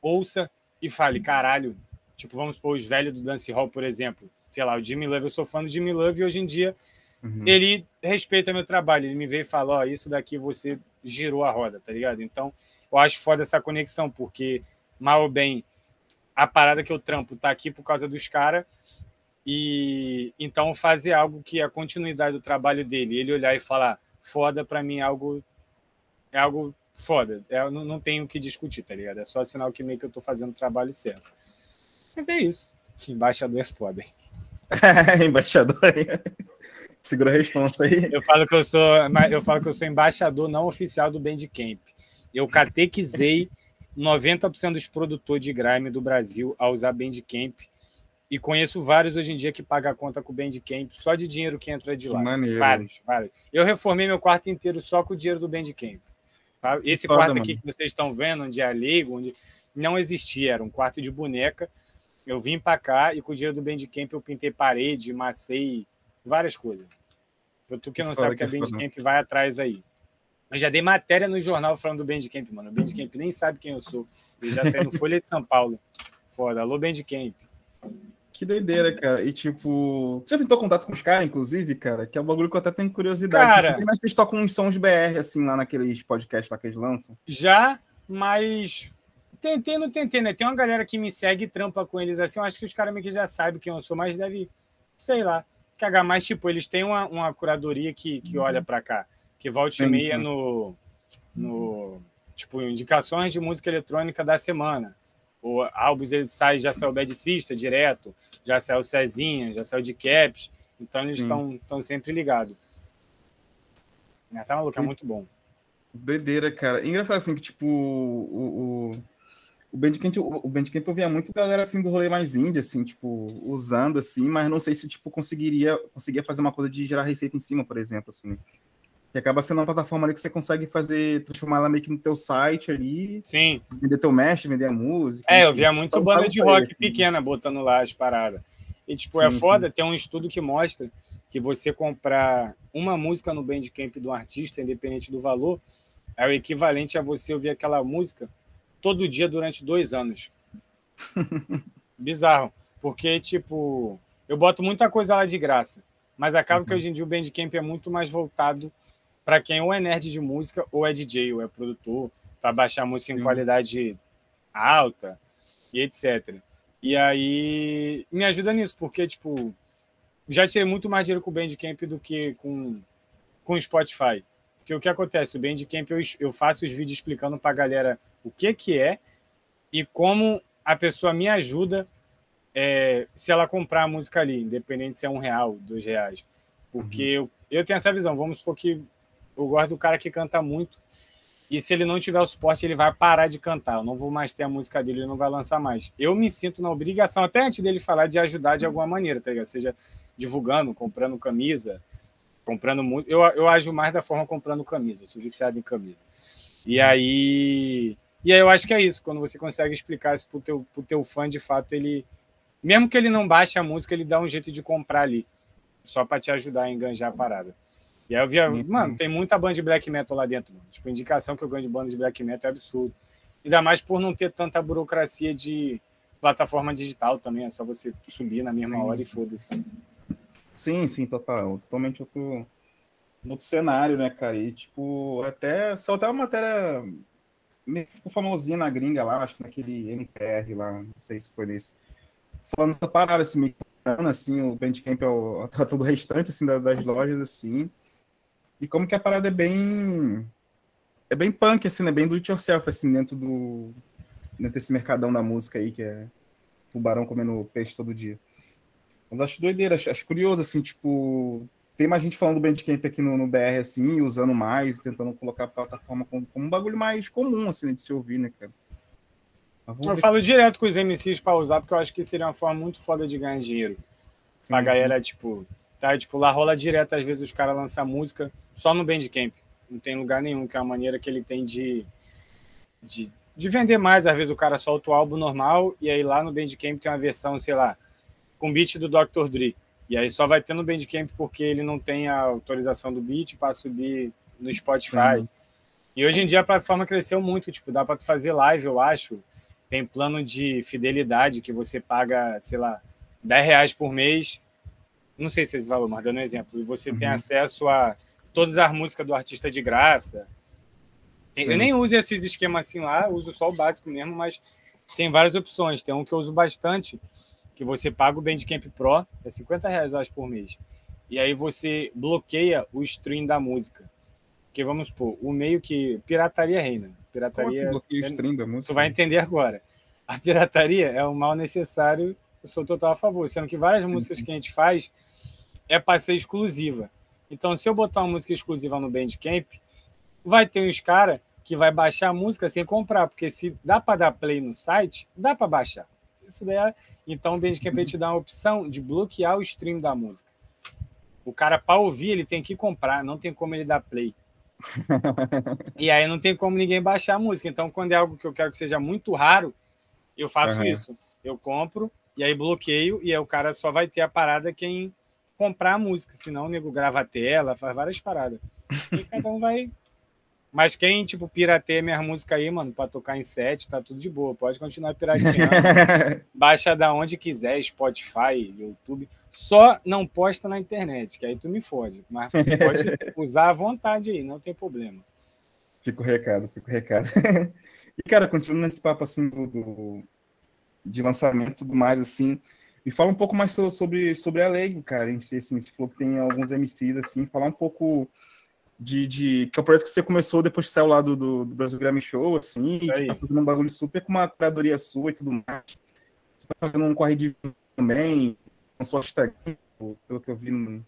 ouça e fale: caralho, tipo, vamos pôr os velhos do Dance Hall, por exemplo. Sei lá, o Jimmy Love, eu sou fã do Jimmy Love e hoje em dia Uhum. Ele respeita meu trabalho, ele me veio e falou: Ó, oh, isso daqui você girou a roda, tá ligado? Então, eu acho foda essa conexão, porque, mal ou bem, a parada que eu trampo tá aqui por causa dos caras. E então fazer algo que é a continuidade do trabalho dele, ele olhar e falar foda para mim é algo é algo foda. É, não, não tenho o que discutir, tá ligado? É só sinal que meio que eu tô fazendo o trabalho certo. Mas é isso. Embaixador é foda. embaixador. Segura a responsa aí. Eu falo que eu sou, eu falo que eu sou embaixador não oficial do Bandcamp. Eu catequizei 90% dos produtores de grime do Brasil a usar Bandcamp e conheço vários hoje em dia que pagam a conta com o Bandcamp só de dinheiro que entra de lá. Maneiro. Vários, vários. Eu reformei meu quarto inteiro só com o dinheiro do Bandcamp. Tá? Esse Foda, quarto aqui mano. que vocês estão vendo, onde é a leigo, onde não existia, era um quarto de boneca. Eu vim para cá e com o dinheiro do Bandcamp eu pintei parede, macei várias coisas. Tu que não sabe que, que a Bandcamp vai atrás aí. Eu já dei matéria no jornal falando do Bandcamp, mano. O Bandcamp nem sabe quem eu sou. Ele já saiu no Folha de São Paulo. Foda. Alô, Bandcamp. Que doideira, cara. E tipo, você tentou contato com os caras, inclusive, cara? Que é um bagulho que eu até tenho curiosidade. Cara, mas vocês tocam uns sons BR, assim, lá naqueles podcasts lá que eles lançam? Já, mas tentei, não tentei, né? Tem uma galera que me segue e trampa com eles assim. Eu acho que os caras meio que já sabem quem eu sou, mas deve, sei lá cagar mais, tipo, eles têm uma, uma curadoria que, que olha para cá, que volta e meia no, no, tipo, indicações de música eletrônica da semana. O álbuns ele sai, já saiu Bad Sister direto, já saiu Cezinha, já saiu de Caps, então eles estão sempre ligados. Tá maluco, é muito bom. Doideira, cara. Engraçado assim que, tipo, o, o o Bandcamp, o Bandcamp eu via muito galera assim do rolê mais indie, assim, tipo, usando assim, mas não sei se tipo conseguiria, conseguia fazer uma coisa de gerar receita em cima, por exemplo, assim. Que acaba sendo uma plataforma ali que você consegue fazer, transformar ela meio que no teu site ali. Sim. Vender teu mesh, vender a música. É, eu via muito banda de rock assim. pequena botando lá as paradas. E, tipo, é sim, é foda, sim. tem um estudo que mostra que você comprar uma música no Bandcamp de um artista, independente do valor, é o equivalente a você ouvir aquela música todo dia durante dois anos. Bizarro. Porque, tipo, eu boto muita coisa lá de graça. Mas acaba uhum. que hoje em dia o Bandcamp é muito mais voltado para quem ou é nerd de música, ou é DJ, ou é produtor, para baixar música em uhum. qualidade alta e etc. E aí me ajuda nisso, porque, tipo, já tirei muito mais dinheiro com o Bandcamp do que com, com o Spotify. Porque o que acontece? O Bandcamp eu, eu faço os vídeos explicando para a galera o que, que é e como a pessoa me ajuda é, se ela comprar a música ali, independente se é um real, dois reais. Porque uhum. eu, eu tenho essa visão. Vamos supor que eu gosto do cara que canta muito e se ele não tiver o suporte, ele vai parar de cantar. Eu não vou mais ter a música dele, ele não vai lançar mais. Eu me sinto na obrigação, até antes dele falar, de ajudar de alguma maneira, tá ligado? Seja divulgando, comprando camisa, comprando muito. Eu, eu ajo mais da forma comprando camisa, eu sou viciado em camisa. E uhum. aí e aí eu acho que é isso, quando você consegue explicar isso pro teu, pro teu fã, de fato, ele Mesmo que ele não baixe a música, ele dá um jeito de comprar ali. Só para te ajudar a enganjar a parada. E aí eu via, Sim. mano, tem muita banda de black metal lá dentro, mano. Tipo, a indicação que eu ganho de banda de black metal é absurdo. Ainda mais por não ter tanta burocracia de plataforma digital também. É só você subir na mesma hora e foda-se. Sim, sim, total. Totalmente outro, outro cenário, né, cara? E, tipo, até só até uma matéria tipo, famosinha na gringa lá, acho que naquele NPR lá, não sei se foi nesse. Falando essa parada, assim, meio assim, o Bandcamp é o, tá todo o restante, assim, das lojas, assim. E como que a parada é bem... É bem punk, assim, né? Bem do it yourself, assim, dentro do... Dentro desse mercadão da música aí, que é tubarão comendo peixe todo dia. Mas acho doideira, acho, acho curioso, assim, tipo, tem mais gente falando do Bandcamp aqui no, no BR, assim, usando mais, tentando colocar a plataforma como, como um bagulho mais comum, assim, de se ouvir, né, cara? Eu falo direto com os MCs para usar, porque eu acho que seria uma forma muito foda de ganhar dinheiro. Sim, a galera, tipo, tá, tipo, lá rola direto, às vezes os caras lançam música só no Bandcamp. Não tem lugar nenhum, que é a maneira que ele tem de, de, de vender mais. Às vezes o cara solta o álbum normal, e aí lá no Bandcamp tem uma versão, sei lá, com beat do Dr. Dre. E aí só vai ter no Bandcamp porque ele não tem a autorização do beat para subir no Spotify. Uhum. E hoje em dia a plataforma cresceu muito, tipo, dá para fazer live, eu acho. Tem plano de fidelidade que você paga, sei lá, 10 reais por mês. Não sei se é esse valor, mas dando um exemplo. E você uhum. tem acesso a todas as músicas do artista de graça. Eu nem uso esses esquemas assim lá, uso só o básico mesmo, mas tem várias opções. Tem um que eu uso bastante, que você paga o Bandcamp Pro, é 50 reais, eu acho, por mês. E aí você bloqueia o stream da música. Porque vamos supor, o meio que. Pirataria reina. Pirataria. Como assim bloqueia o stream da música? Tu vai entender agora. A pirataria é um mal necessário, eu sou total a favor. Sendo que várias sim, músicas que a gente faz é para ser exclusiva. Então, se eu botar uma música exclusiva no Bandcamp, vai ter uns caras que vai baixar a música sem comprar, porque se dá para dar play no site, dá para baixar. Isso daí é... Então o Bandcamp te dá uma opção de bloquear o stream da música. O cara, para ouvir, ele tem que comprar, não tem como ele dar play. e aí não tem como ninguém baixar a música. Então, quando é algo que eu quero que seja muito raro, eu faço uhum. isso. Eu compro e aí bloqueio, e aí o cara só vai ter a parada quem comprar a música. Senão o nego grava a tela, faz várias paradas. E cada um vai mas quem, tipo, pirateia minha música aí, mano, pra tocar em set, tá tudo de boa. Pode continuar pirateando. Baixa da onde quiser, Spotify, YouTube. Só não posta na internet, que aí tu me fode. Mas pode usar à vontade aí, não tem problema. Fica o recado, fica o recado. e, cara, continuando nesse papo, assim, do, do de lançamento e tudo mais, assim, me fala um pouco mais sobre, sobre a Lego, cara, em si, assim, se falou que tem alguns MCs, assim, falar um pouco de, de que é o projeto que você começou depois que saiu lá do, do, do Brasil Grammy Show, assim, Isso aí. tá fazendo um bagulho super com uma curadoria sua e tudo mais. Tá fazendo um corre de também, com sua Instagram, pelo que eu vi no,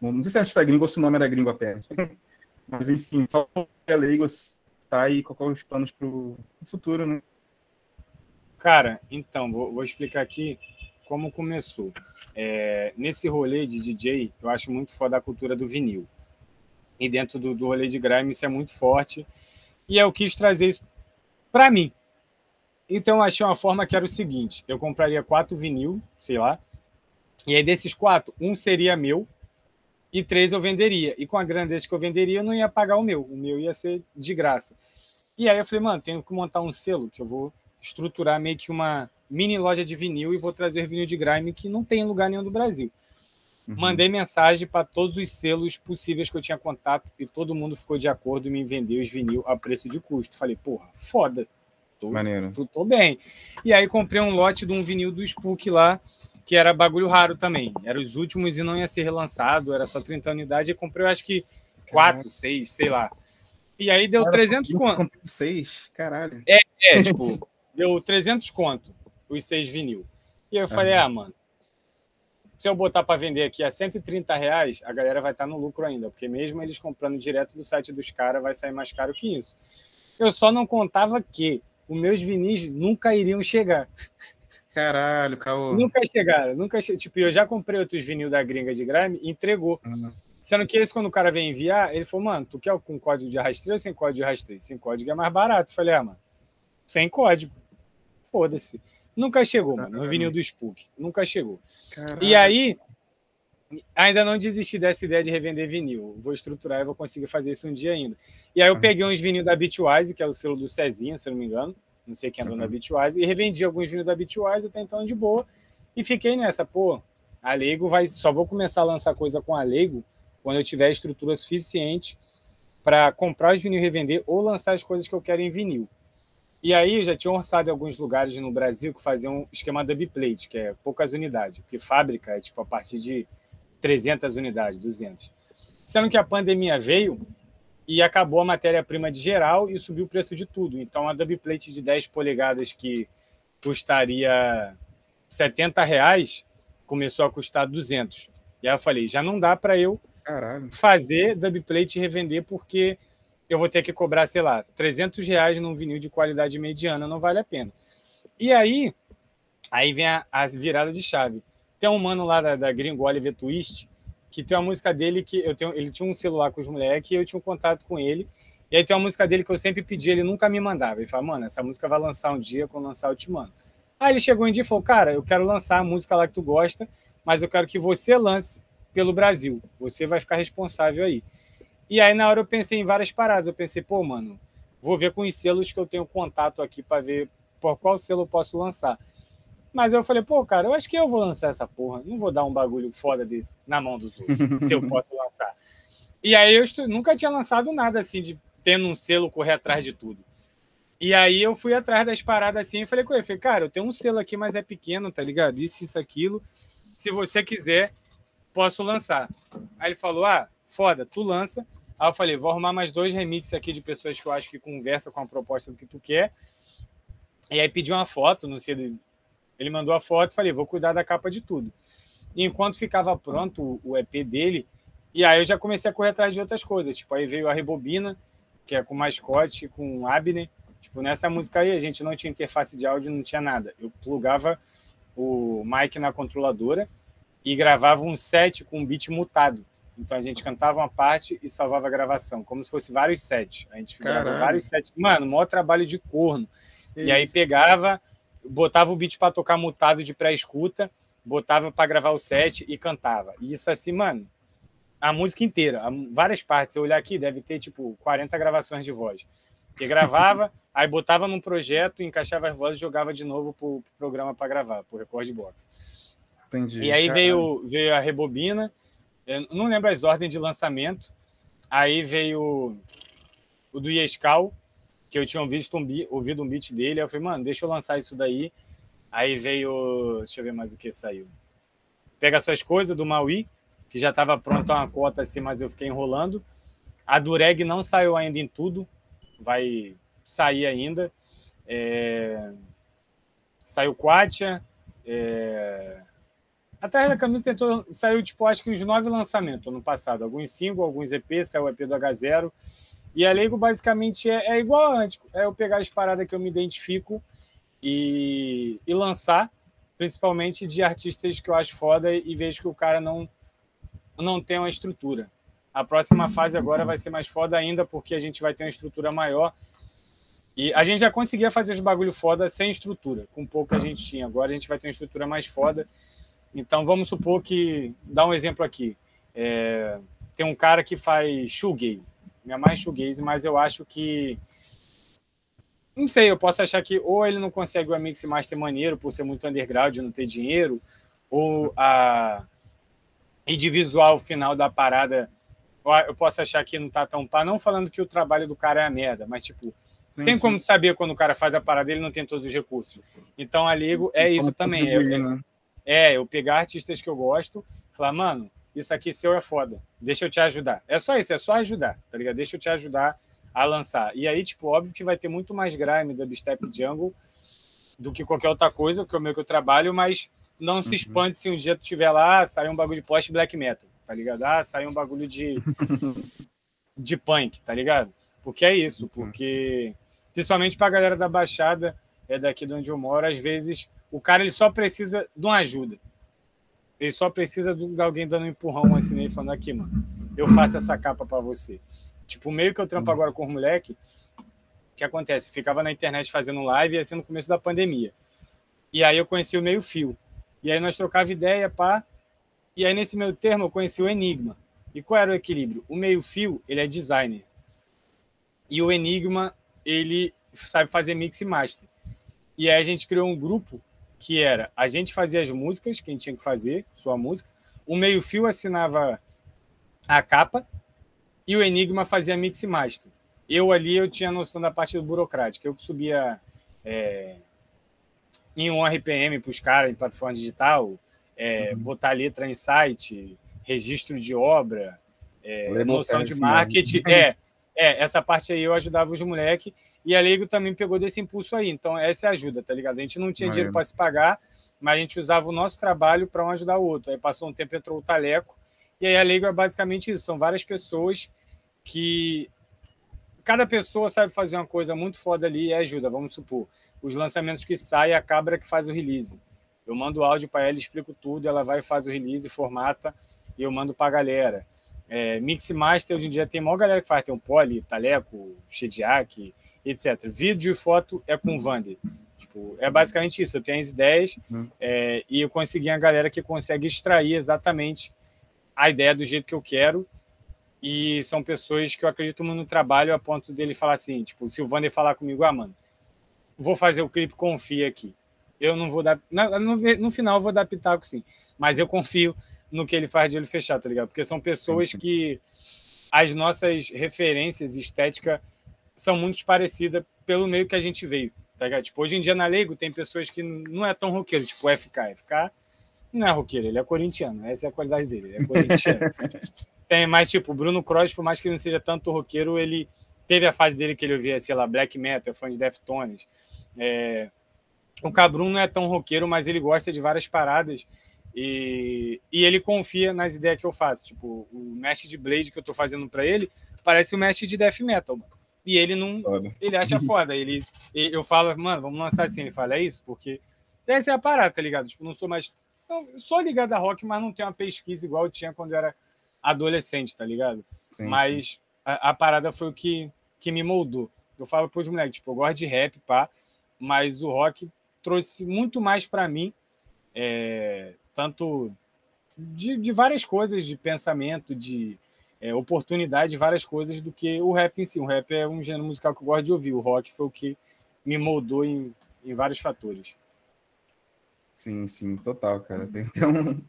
Não sei se é hashtag gringo ou se o nome era gringo apenas. Mas enfim, só a Legos tá aí, qual é os planos para o futuro, né? Cara, então, vou, vou explicar aqui como começou. É, nesse rolê de DJ, eu acho muito foda a cultura do vinil e dentro do, do rolê de grime isso é muito forte. E eu quis trazer isso para mim. Então eu achei uma forma que era o seguinte: eu compraria quatro vinil, sei lá, e aí desses quatro, um seria meu e três eu venderia. E com a grana desses que eu venderia, eu não ia pagar o meu, o meu ia ser de graça. E aí eu falei, mano, tenho que montar um selo que eu vou estruturar meio que uma mini loja de vinil e vou trazer vinil de grime que não tem em lugar nenhum do Brasil. Uhum. Mandei mensagem para todos os selos possíveis que eu tinha contato e todo mundo ficou de acordo em me vender os vinil a preço de custo. Falei, porra, foda. Tô, Maneiro. Tô, tô bem. E aí comprei um lote de um vinil do Spook lá, que era bagulho raro também. Era os últimos e não ia ser relançado, era só 30 unidades. E comprei, eu acho que 4, 6, sei lá. E aí deu Cara, 300 conto. 6, caralho. É, é tipo, deu 300 conto os seis vinil. E aí eu falei, ah, mano, se eu botar para vender aqui a 130 reais, a galera vai estar tá no lucro ainda, porque mesmo eles comprando direto do site dos caras, vai sair mais caro que isso. Eu só não contava que os meus vinis nunca iriam chegar. Caralho, caô. Nunca chegaram, nunca che... Tipo, eu já comprei outros vinil da gringa de grime e entregou. Uhum. Sendo que esse, quando o cara vem enviar, ele falou, mano, tu quer com código de rastreio ou sem código de rastreio? Sem código é mais barato. Eu falei, ah, mano, sem código. Foda-se. Nunca chegou, mano. No vinil do Spook. Nunca chegou. Caralho. E aí, ainda não desisti dessa ideia de revender vinil. Vou estruturar e vou conseguir fazer isso um dia ainda. E aí eu peguei uns vinil da Bitwise, que é o selo do Cezinha, se eu não me engano. Não sei quem é dono da Bitwise. E revendi alguns vinil da Bitwise até então de boa. E fiquei nessa, pô. A Lego vai. Só vou começar a lançar coisa com a Lego quando eu tiver estrutura suficiente para comprar os vinil e revender ou lançar as coisas que eu quero em vinil. E aí já tinha orçado em alguns lugares no Brasil que faziam um esquema dubplate, que é poucas unidades, porque fábrica é tipo a partir de 300 unidades, 200. Sendo que a pandemia veio e acabou a matéria-prima de geral e subiu o preço de tudo. Então a dubplate de 10 polegadas que custaria 70 reais começou a custar 200. E aí eu falei, já não dá para eu Caralho. fazer dubplate e revender porque eu vou ter que cobrar, sei lá, 300 reais num vinil de qualidade mediana, não vale a pena. E aí, aí vem a, a virada de chave. Tem um mano lá da, da Gringo Oliver Twist, que tem uma música dele que eu tenho, ele tinha um celular com os moleques e eu tinha um contato com ele. E aí tem uma música dele que eu sempre pedi, ele nunca me mandava. Ele fala, mano, essa música vai lançar um dia, quando lançar eu te mando. Aí ele chegou um dia e falou, cara, eu quero lançar a música lá que tu gosta, mas eu quero que você lance pelo Brasil. Você vai ficar responsável aí. E aí, na hora, eu pensei em várias paradas. Eu pensei, pô, mano, vou ver com os selos que eu tenho contato aqui para ver por qual selo eu posso lançar. Mas eu falei, pô, cara, eu acho que eu vou lançar essa porra. Não vou dar um bagulho foda desse na mão dos outros, se eu posso lançar. E aí eu nunca tinha lançado nada assim, de tendo um selo correr atrás de tudo. E aí eu fui atrás das paradas assim e falei com ele, falei, cara, eu tenho um selo aqui, mas é pequeno, tá ligado? Isso, isso, aquilo. Se você quiser, posso lançar. Aí ele falou, ah, foda, tu lança. Aí eu falei, vou arrumar mais dois remixes aqui de pessoas que eu acho que conversam com a proposta do que tu quer. E aí pedi uma foto, não sei, ele mandou a foto falei, vou cuidar da capa de tudo. E enquanto ficava pronto o EP dele, e aí eu já comecei a correr atrás de outras coisas. Tipo, aí veio a Rebobina, que é com mascote, com Abner. Tipo, nessa música aí a gente não tinha interface de áudio, não tinha nada. Eu plugava o mic na controladora e gravava um set com um beat mutado. Então a gente cantava uma parte e salvava a gravação, como se fosse vários sets. A gente gravava vários sets. Mano, maior trabalho de corno. Isso. E aí pegava, botava o beat para tocar mutado de pré-escuta, botava para gravar o set e cantava. E isso assim, mano, a música inteira, várias partes. Se eu olhar aqui, deve ter tipo 40 gravações de voz. Que gravava, aí botava num projeto, encaixava as vozes e jogava de novo pro, pro programa para gravar, pro Record Box. Entendi. E aí veio, veio a rebobina eu não lembro as ordens de lançamento. Aí veio o do Yescal, que eu tinha visto um, ouvido um beat dele. Aí eu falei, mano, deixa eu lançar isso daí. Aí veio. Deixa eu ver mais o que saiu. Pega suas coisas do Maui, que já estava pronto uma cota assim, mas eu fiquei enrolando. A Dureg não saiu ainda em tudo, vai sair ainda. É... Saiu Quatia. É... Atrás da camisa tentou, saiu, tipo, acho que uns nove lançamentos no passado. Alguns singles, alguns EP, saiu o EP do H0. E a Lego basicamente é, é igual antes. É eu pegar as paradas que eu me identifico e, e lançar, principalmente de artistas que eu acho foda e vejo que o cara não, não tem uma estrutura. A próxima fase agora vai ser mais foda ainda, porque a gente vai ter uma estrutura maior. E a gente já conseguia fazer os bagulho foda sem estrutura, com pouco a gente tinha. Agora a gente vai ter uma estrutura mais foda. Então, vamos supor que, dá um exemplo aqui, é, tem um cara que faz shoegaze, é mais shoegaze, mas eu acho que, não sei, eu posso achar que ou ele não consegue o mix master maneiro por ser muito underground e não ter dinheiro, ou a individual final da parada, eu posso achar que não tá tão pá, não falando que o trabalho do cara é a merda, mas tipo, Sim, tem sim. como saber quando o cara faz a parada, ele não tem todos os recursos. Então a Ligo é isso também. É, né? É, eu pegar artistas que eu gosto, falar, mano, isso aqui seu é foda, deixa eu te ajudar. É só isso, é só ajudar, tá ligado? Deixa eu te ajudar a lançar. E aí, tipo, óbvio que vai ter muito mais grime do Step Jungle do que qualquer outra coisa, que é o meu que eu trabalho, mas não se uhum. expande se um dia tu tiver lá, sair um bagulho de post black metal, tá ligado? Ah, sair um bagulho de, de punk, tá ligado? Porque é isso, porque principalmente pra galera da Baixada, é daqui de onde eu moro, às vezes o cara ele só precisa de uma ajuda. Ele só precisa de alguém dando um empurrão assim nele, falando aqui, mano, eu faço essa capa para você. Tipo, meio que eu trampo agora com os moleque, o que acontece? Ficava na internet fazendo live, assim, no começo da pandemia. E aí eu conheci o Meio Fio. E aí nós trocava ideia, pá. E aí nesse meio termo eu conheci o Enigma. E qual era o equilíbrio? O Meio Fio, ele é designer. E o Enigma, ele sabe fazer mix e master. E aí a gente criou um grupo que era a gente fazia as músicas, quem tinha que fazer sua música, o Meio Fio assinava a capa e o Enigma fazia mix e master. Eu ali eu tinha noção da parte do burocrático, eu que subia é, em um RPM para os caras em plataforma digital, é, uhum. botar letra em site, registro de obra, é, noção de marketing. É, é, essa parte aí eu ajudava os moleques e a Leigo também pegou desse impulso aí. Então, essa é ajuda, tá ligado? A gente não tinha dinheiro para se pagar, mas a gente usava o nosso trabalho para um ajudar o outro. Aí passou um tempo, entrou o Taleco, e aí a Leigo é basicamente isso: são várias pessoas que. Cada pessoa sabe fazer uma coisa muito foda ali e ajuda. Vamos supor, os lançamentos que saem, a Cabra que faz o release. Eu mando o áudio para ela, explico tudo, ela vai e faz o release, formata e eu mando para a galera. É, Mix Master hoje em dia tem maior galera que faz, tem o Poli, Taleco, Shediak, etc. Vídeo e foto é com o Vander. Tipo, é basicamente isso. Eu tenho as ideias uhum. é, e eu consegui a galera que consegue extrair exatamente a ideia do jeito que eu quero. E são pessoas que eu acredito muito no trabalho a ponto dele falar assim, tipo, se o Vander falar comigo, ah, mano, vou fazer o clipe, confia aqui. Eu não vou dar. No, no final eu vou dar pitaco, sim. Mas eu confio no que ele faz de olho fechado, tá ligado? Porque são pessoas que as nossas referências estética são muito parecidas pelo meio que a gente veio, tá ligado? Tipo, hoje em dia na Leigo tem pessoas que não é tão roqueiro, tipo o FK. FK não é roqueiro, ele é corintiano, essa é a qualidade dele, ele é corintiano. tem mais, tipo, o Bruno Cross, por mais que ele não seja tanto roqueiro, ele teve a fase dele que ele ouvia, sei lá, black metal, fã de Deftones. É... O Cabrum não é tão roqueiro, mas ele gosta de várias paradas e, e ele confia nas ideias que eu faço. Tipo, o mestre de Blade que eu tô fazendo para ele parece o mestre de Death Metal. E ele não. Foda. Ele acha foda. Ele, eu falo, mano, vamos lançar assim. Ele fala, é isso? Porque essa é a parada, tá ligado? Tipo, não sou mais. Não, sou ligado a rock, mas não tenho uma pesquisa igual eu tinha quando eu era adolescente, tá ligado? Sim, mas A, a, parada foi o que, que me moldou. Eu falo pros moleques, tipo, eu gosto de rap, pá, mas o rock trouxe muito mais para mim. É, tanto de, de várias coisas, de pensamento, de é, oportunidade, várias coisas, do que o rap em si. O rap é um gênero musical que eu gosto de ouvir. O rock foi o que me moldou em, em vários fatores. Sim, sim, total, cara. Tem até um,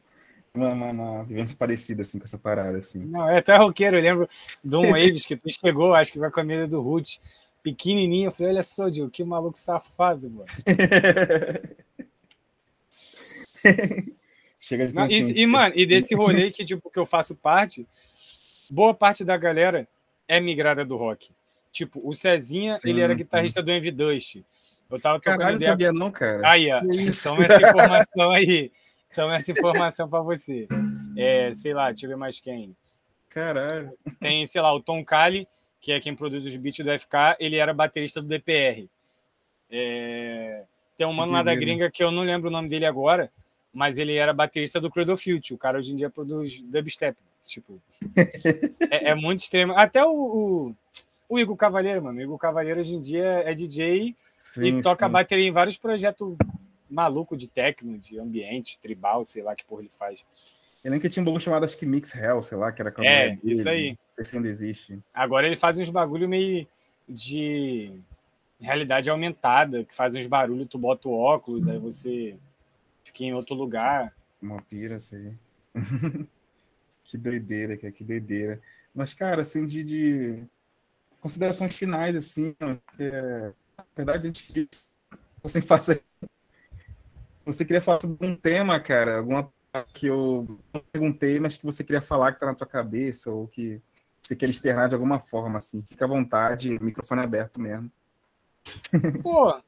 uma, uma, uma, vivência parecida assim, com essa parada. Assim. Não, é até roqueiro. Eu lembro de um Waves que tu chegou, acho que vai com a mesa do Roots, pequenininho. Eu falei, olha só, Gil, que maluco safado, mano. Chega de Não, e, e, mano, e desse rolê que, tipo, que eu faço parte, boa parte da galera é migrada do rock. Tipo, o Cezinha, sim, ele era guitarrista sim. do Envy Dust. Eu tava tocando Caralho, ideia... sabia não, cara. Aí, ó. Então essa informação aí. Então essa informação para você. É, sei lá, deixa eu ver mais quem. Caralho. Tem, sei lá, o Tom Kali, que é quem produz os beats do FK, ele era baterista do DPR. É... Tem um que mano lá da gringa que eu não lembro o nome dele agora, mas ele era baterista do Cradle Future. O cara hoje em dia produz dubstep. Tipo, é, é, muito extremo. Até o, o, o, Igor Cavaleiro, mano. O Igor Cavaleiro hoje em dia é DJ sim, e toca sim. bateria em vários projetos maluco de techno, de ambiente, tribal, sei lá que porra ele faz. Eu lembro que tinha um bagulho chamado, acho que Mix Hell, sei lá, que era É, dele, isso aí. Não sei se ainda existe. Agora ele faz uns bagulho meio de realidade aumentada, que faz uns barulhos, tu bota o óculos, aí você Fiquei em outro lugar. Uma pira, sei. que doideira, cara, que doideira. Mas, cara, assim, de, de considerações finais, assim, é, na verdade, a gente você faça. Você queria falar sobre um tema, cara, alguma que eu perguntei, mas que você queria falar que tá na tua cabeça, ou que você quer externar de alguma forma, assim. Fica à vontade, microfone aberto mesmo. Pô,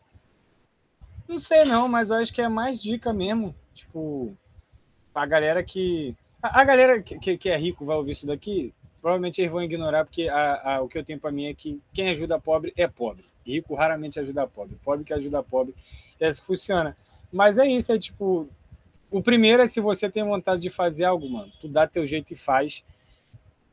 não sei não, mas eu acho que é mais dica mesmo. Tipo, a galera que. A, a galera que, que, é rico vai ouvir isso daqui, provavelmente eles vão ignorar, porque a, a, o que eu tenho para mim é que quem ajuda pobre é pobre. Rico raramente ajuda pobre. Pobre que ajuda pobre. É assim que funciona. Mas é isso, é tipo. O primeiro é se você tem vontade de fazer algo, mano. Tu dá teu jeito e faz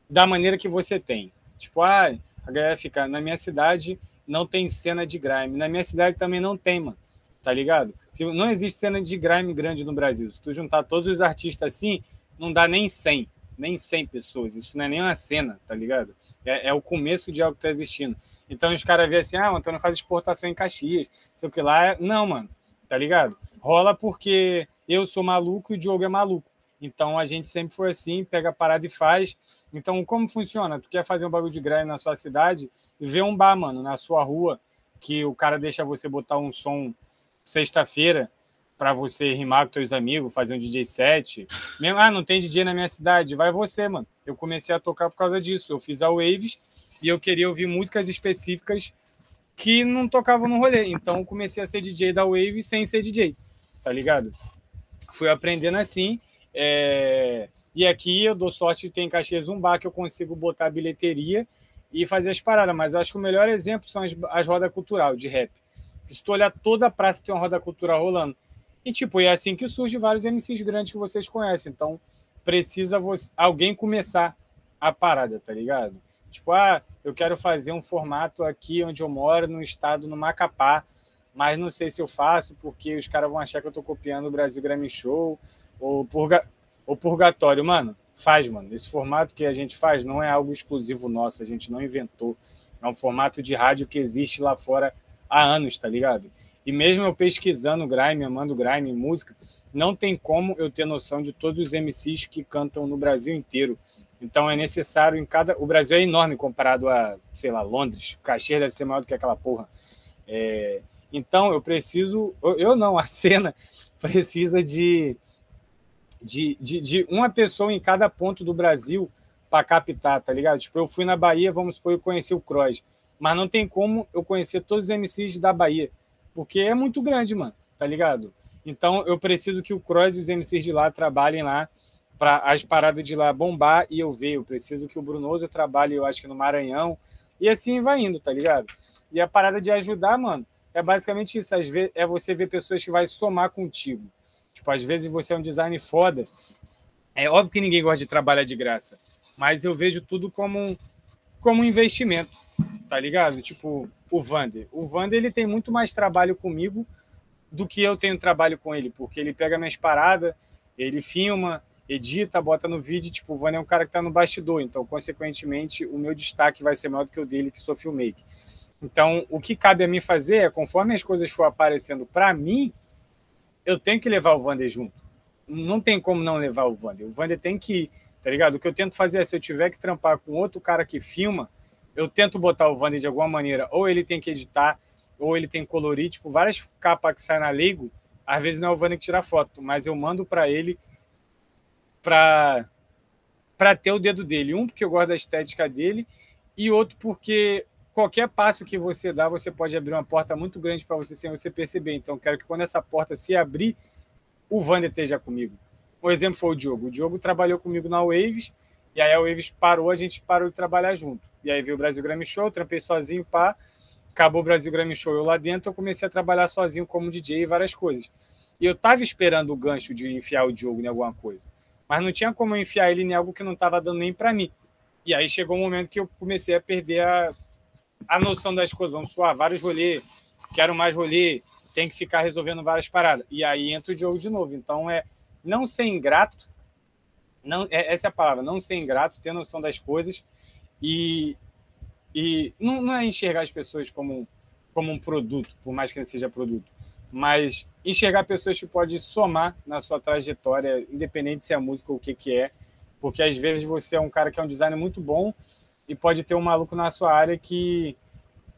da maneira que você tem. Tipo, ah, a galera fica, na minha cidade não tem cena de grime. Na minha cidade também não tem, mano tá ligado? Se não existe cena de grime grande no Brasil. Se tu juntar todos os artistas assim, não dá nem 100, nem 100 pessoas. Isso não é nem uma cena, tá ligado? É, é o começo de algo que tá existindo. Então os caras veem assim, ah, o Antônio faz exportação em Caxias, sei o que lá. Não, mano, tá ligado? Rola porque eu sou maluco e o Diogo é maluco. Então a gente sempre foi assim, pega a parada e faz. Então, como funciona? Tu quer fazer um bagulho de grime na sua cidade e vê um bar, mano, na sua rua, que o cara deixa você botar um som sexta-feira para você rimar com teus amigos, fazer um DJ set. Ah, não tem DJ na minha cidade, vai você, mano. Eu comecei a tocar por causa disso. Eu fiz a Waves e eu queria ouvir músicas específicas que não tocavam no rolê. Então comecei a ser DJ da Wave sem ser DJ, tá ligado? Fui aprendendo assim. É... E aqui eu dou sorte de ter em Caxias um bar que eu consigo botar bilheteria e fazer as paradas. Mas eu acho que o melhor exemplo são as, as rodas cultural de rap. Se tu olhar toda a praça tem uma roda cultural rolando. E tipo, é assim que surge vários MCs grandes que vocês conhecem. Então precisa você, alguém começar a parada, tá ligado? Tipo, ah, eu quero fazer um formato aqui onde eu moro, no estado, no Macapá, mas não sei se eu faço, porque os caras vão achar que eu tô copiando o Brasil Grammy Show ou, purga... ou Purgatório. Mano, faz, mano. Esse formato que a gente faz não é algo exclusivo nosso, a gente não inventou. É um formato de rádio que existe lá fora há anos, tá ligado? E mesmo eu pesquisando grime, amando grime, música, não tem como eu ter noção de todos os MCs que cantam no Brasil inteiro. Então é necessário em cada. O Brasil é enorme comparado a, sei lá, Londres. O cachê deve ser maior do que aquela porra. É... Então eu preciso. Eu não, a cena precisa de, de, de, de uma pessoa em cada ponto do Brasil para captar, tá ligado? Tipo, eu fui na Bahia, vamos supor, eu conheci o Cross. Mas não tem como eu conhecer todos os MCs da Bahia. Porque é muito grande, mano, tá ligado? Então eu preciso que o Cross e os MCs de lá trabalhem lá para as paradas de lá bombar e eu ver. Eu preciso que o Brunoso trabalhe, eu acho que no Maranhão. E assim vai indo, tá ligado? E a parada de ajudar, mano, é basicamente isso. Às vezes é você ver pessoas que vai somar contigo. Tipo, às vezes você é um design foda. É óbvio que ninguém gosta de trabalhar de graça, mas eu vejo tudo como um, como um investimento, tá ligado? Tipo, o Vander. O Vander ele tem muito mais trabalho comigo do que eu tenho trabalho com ele, porque ele pega minhas paradas, ele filma, edita, bota no vídeo, tipo, o Vânia é um cara que está no bastidor, então, consequentemente, o meu destaque vai ser maior do que o dele, que sou filmmaker. Então, o que cabe a mim fazer é, conforme as coisas for aparecendo para mim, eu tenho que levar o Vander junto. Não tem como não levar o Vander. O Vander tem que ir, tá ligado? O que eu tento fazer é, se eu tiver que trampar com outro cara que filma, eu tento botar o Vander de alguma maneira, ou ele tem que editar, ou ele tem que colorir, tipo, várias capas que saem na Lego, às vezes não é o Vander que tira foto, mas eu mando para ele para para ter o dedo dele. Um, porque eu gosto da estética dele, e outro, porque qualquer passo que você dá, você pode abrir uma porta muito grande para você sem você perceber. Então, quero que quando essa porta se abrir, o Vander esteja comigo. O exemplo foi o Diogo. O Diogo trabalhou comigo na Waves, e aí a Waves parou, a gente parou de trabalhar junto. E aí veio o Brasil Grammy Show, trampei sozinho, pá. Acabou o Brasil Grammy Show, eu lá dentro, eu comecei a trabalhar sozinho como DJ e várias coisas. E eu tava esperando o gancho de enfiar o Diogo em alguma coisa mas não tinha como enfiar ele em algo que não estava dando nem para mim. E aí chegou um momento que eu comecei a perder a, a noção das coisas. Vamos supor, ah, vários rolês, quero mais rolê, tem que ficar resolvendo várias paradas. E aí entra o jogo de novo. Então é não ser ingrato, não, é, essa é a palavra, não ser ingrato, ter noção das coisas e, e não, não é enxergar as pessoas como, como um produto, por mais que ele seja produto mas enxergar pessoas que podem somar na sua trajetória, independente se é música ou o que, que é, porque às vezes você é um cara que é um designer muito bom e pode ter um maluco na sua área que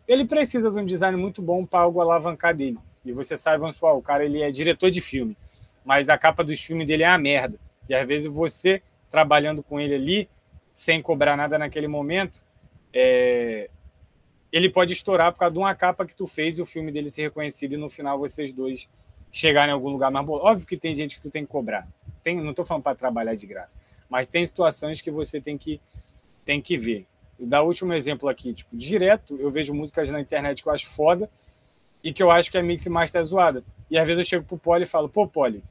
ele precisa de um design muito bom para algo alavancar dele. E você sabe, vamos supor, o cara ele é diretor de filme, mas a capa dos filmes dele é a merda. E às vezes você, trabalhando com ele ali, sem cobrar nada naquele momento, é, ele pode estourar por causa de uma capa que tu fez e o filme dele ser reconhecido e no final vocês dois chegarem em algum lugar mais bom. Óbvio que tem gente que tu tem que cobrar. Tem, não estou falando para trabalhar de graça, mas tem situações que você tem que tem que ver. Dar o último exemplo aqui, tipo, direto eu vejo músicas na internet que eu acho foda e que eu acho que a mix master é zoada. E às vezes eu chego pro Poli e falo: "Pô, Poli,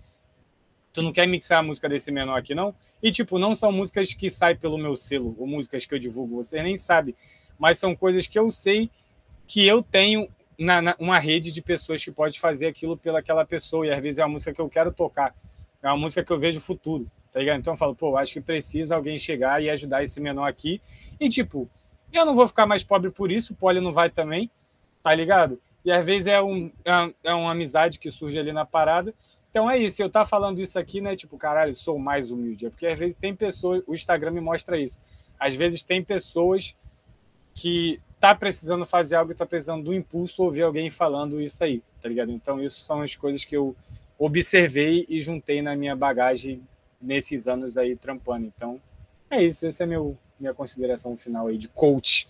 tu não quer mixar a música desse menor aqui não?" E tipo, não são músicas que saem pelo meu selo, ou músicas que eu divulgo, você nem sabe mas são coisas que eu sei que eu tenho na, na, uma rede de pessoas que pode fazer aquilo pelaquela pessoa. E às vezes é a música que eu quero tocar, é uma música que eu vejo futuro, tá ligado? Então eu falo, pô, acho que precisa alguém chegar e ajudar esse menor aqui. E tipo, eu não vou ficar mais pobre por isso, o Poli não vai também, tá ligado? E às vezes é, um, é, é uma amizade que surge ali na parada. Então é isso, eu tá falando isso aqui, né? Tipo, caralho, sou mais humilde. É porque às vezes tem pessoas, o Instagram me mostra isso. Às vezes tem pessoas que tá precisando fazer algo tá precisando do impulso ouvir alguém falando isso aí, tá ligado? Então, isso são as coisas que eu observei e juntei na minha bagagem nesses anos aí trampando. Então, é isso. Essa é meu minha consideração final aí de coach.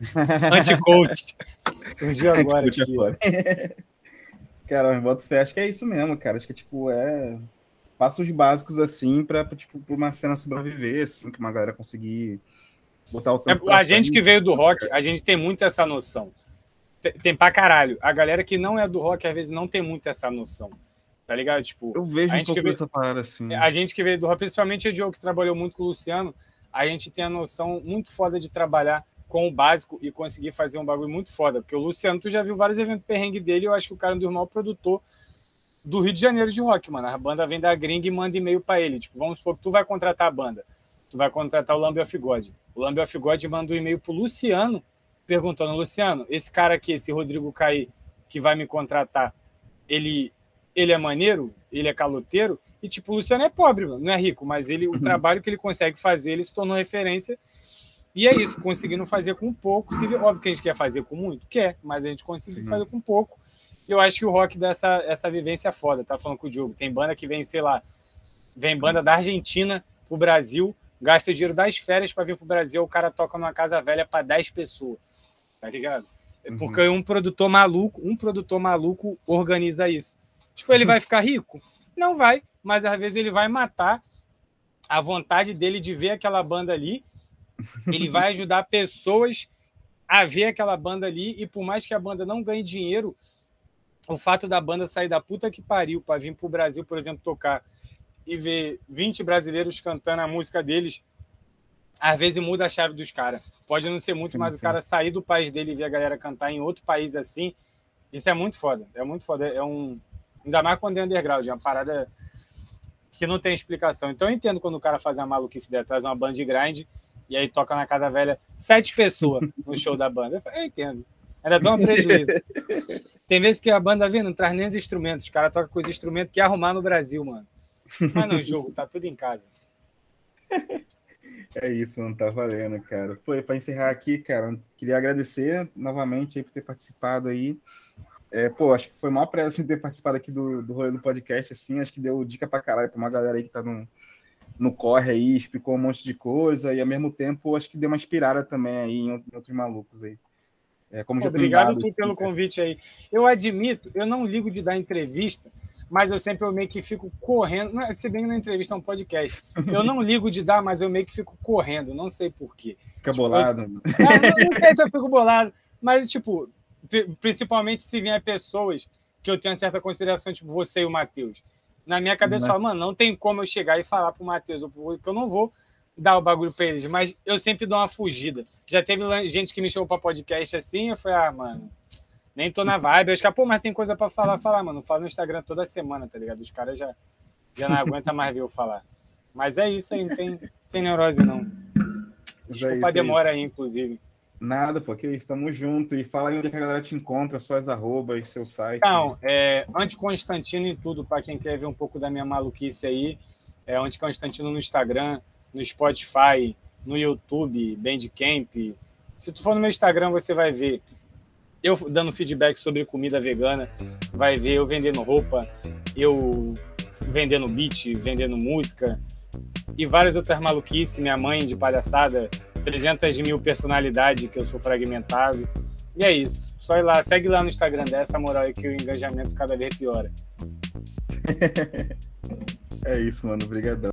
Anti-coach. Surgiu agora aqui. Agora. cara, boto fé. Acho que é isso mesmo, cara. Acho que, tipo, é passos básicos, assim, pra, tipo, pra uma cena sobreviver, assim, que uma galera conseguir botar o é, A gente que veio do rock, a gente tem muito essa noção. Tem, tem pra caralho. A galera que não é do rock, às vezes, não tem muito essa noção. Tá ligado? Tipo, eu vejo a gente um pouco veio, parada assim. A gente que veio do rock, principalmente o Diogo, que trabalhou muito com o Luciano, a gente tem a noção muito foda de trabalhar com o básico e conseguir fazer um bagulho muito foda. Porque o Luciano, tu já viu vários eventos perrengue dele, eu acho que o cara é um dos maiores produtor do Rio de Janeiro de rock, mano. A banda vem da gringa e manda e-mail para ele. Tipo, vamos supor que tu vai contratar a banda. Tu vai contratar o Lamb of God. O Lamb of God manda um e-mail pro Luciano perguntando, Luciano, esse cara aqui, esse Rodrigo Caí, que vai me contratar, ele, ele é maneiro? Ele é caloteiro? E, tipo, o Luciano é pobre, mano, não é rico, mas ele, o uhum. trabalho que ele consegue fazer, ele se tornou referência. E é isso, conseguindo fazer com pouco. Se, óbvio que a gente quer fazer com muito, quer, mas a gente consegue fazer com pouco. E eu acho que o rock dá essa, essa vivência foda. Tá falando com o Diogo. Tem banda que vem, sei lá, vem banda da Argentina pro Brasil, gasta o dinheiro das férias para vir pro Brasil, o cara toca numa casa velha para 10 pessoas. Tá ligado? É uhum. Porque um produtor maluco, um produtor maluco organiza isso. Tipo, ele vai ficar rico? Não vai, mas às vezes ele vai matar a vontade dele de ver aquela banda ali. Ele vai ajudar pessoas a ver aquela banda ali e por mais que a banda não ganhe dinheiro, o fato da banda sair da puta que pariu para vir pro Brasil, por exemplo, tocar e ver 20 brasileiros cantando a música deles, às vezes muda a chave dos caras. Pode não ser muito, sim, mas sim. o cara sair do país dele e ver a galera cantar em outro país assim, isso é muito foda. É muito foda. É um. Ainda mais quando é underground, é uma parada que não tem explicação. Então eu entendo quando o cara faz uma maluquice dela, traz uma banda de grind e aí toca na Casa Velha sete pessoas no show da banda. Eu, falo, eu entendo. Ainda dá um prejuízo. Tem vezes que a banda vem, não traz nem os instrumentos. Os caras tocam com os instrumentos que arrumar no Brasil, mano. Mas no jogo, tá tudo em casa. É isso, não tá valendo, cara. Foi para encerrar aqui, cara, queria agradecer novamente aí por ter participado aí. É, pô, acho que foi uma prazer assim, ter participado aqui do, do rolê do podcast, assim, acho que deu dica pra caralho pra uma galera aí que tá no, no corre aí, explicou um monte de coisa, e ao mesmo tempo acho que deu uma inspirada também aí em outros malucos aí. É, como Obrigado dado, pelo convite aí. Eu admito, eu não ligo de dar entrevista, mas eu sempre eu meio que fico correndo. Não, se bem na entrevista é um podcast. Eu não ligo de dar, mas eu meio que fico correndo, não sei porquê. Fica tipo, bolado? Eu, é, não, não, sei se eu fico bolado, mas, tipo, principalmente se vier pessoas que eu tenho certa consideração, tipo você e o Matheus. Na minha cabeça, eu falo, mano, não tem como eu chegar e falar pro Matheus, porque eu não vou dar o bagulho pra eles, mas eu sempre dou uma fugida. Já teve gente que me chamou pra podcast assim, eu falei, ah, mano, nem tô na vibe. Eu acho que, pô, mas tem coisa pra falar, falar, mano. Falo no Instagram toda semana, tá ligado? Os caras já, já não aguentam mais ver eu falar. Mas é isso aí, não tem, tem neurose, não. Desculpa é a demora aí, inclusive. Nada, porque estamos juntos. E fala aí onde a galera te encontra, suas arrobas, seu site. Então, é Anticonstantino em tudo, para quem quer ver um pouco da minha maluquice aí. É Anticonstantino no Instagram, no Spotify, no YouTube, Bandcamp. Se tu for no meu Instagram, você vai ver eu dando feedback sobre comida vegana, vai ver eu vendendo roupa, eu vendendo beat, vendendo música e várias outras maluquices. Minha mãe de palhaçada, 300 mil personalidades que eu sou fragmentado. E é isso. Só ir lá, segue lá no Instagram dessa moral aí que o engajamento cada vez piora. é isso, mano. Obrigadão.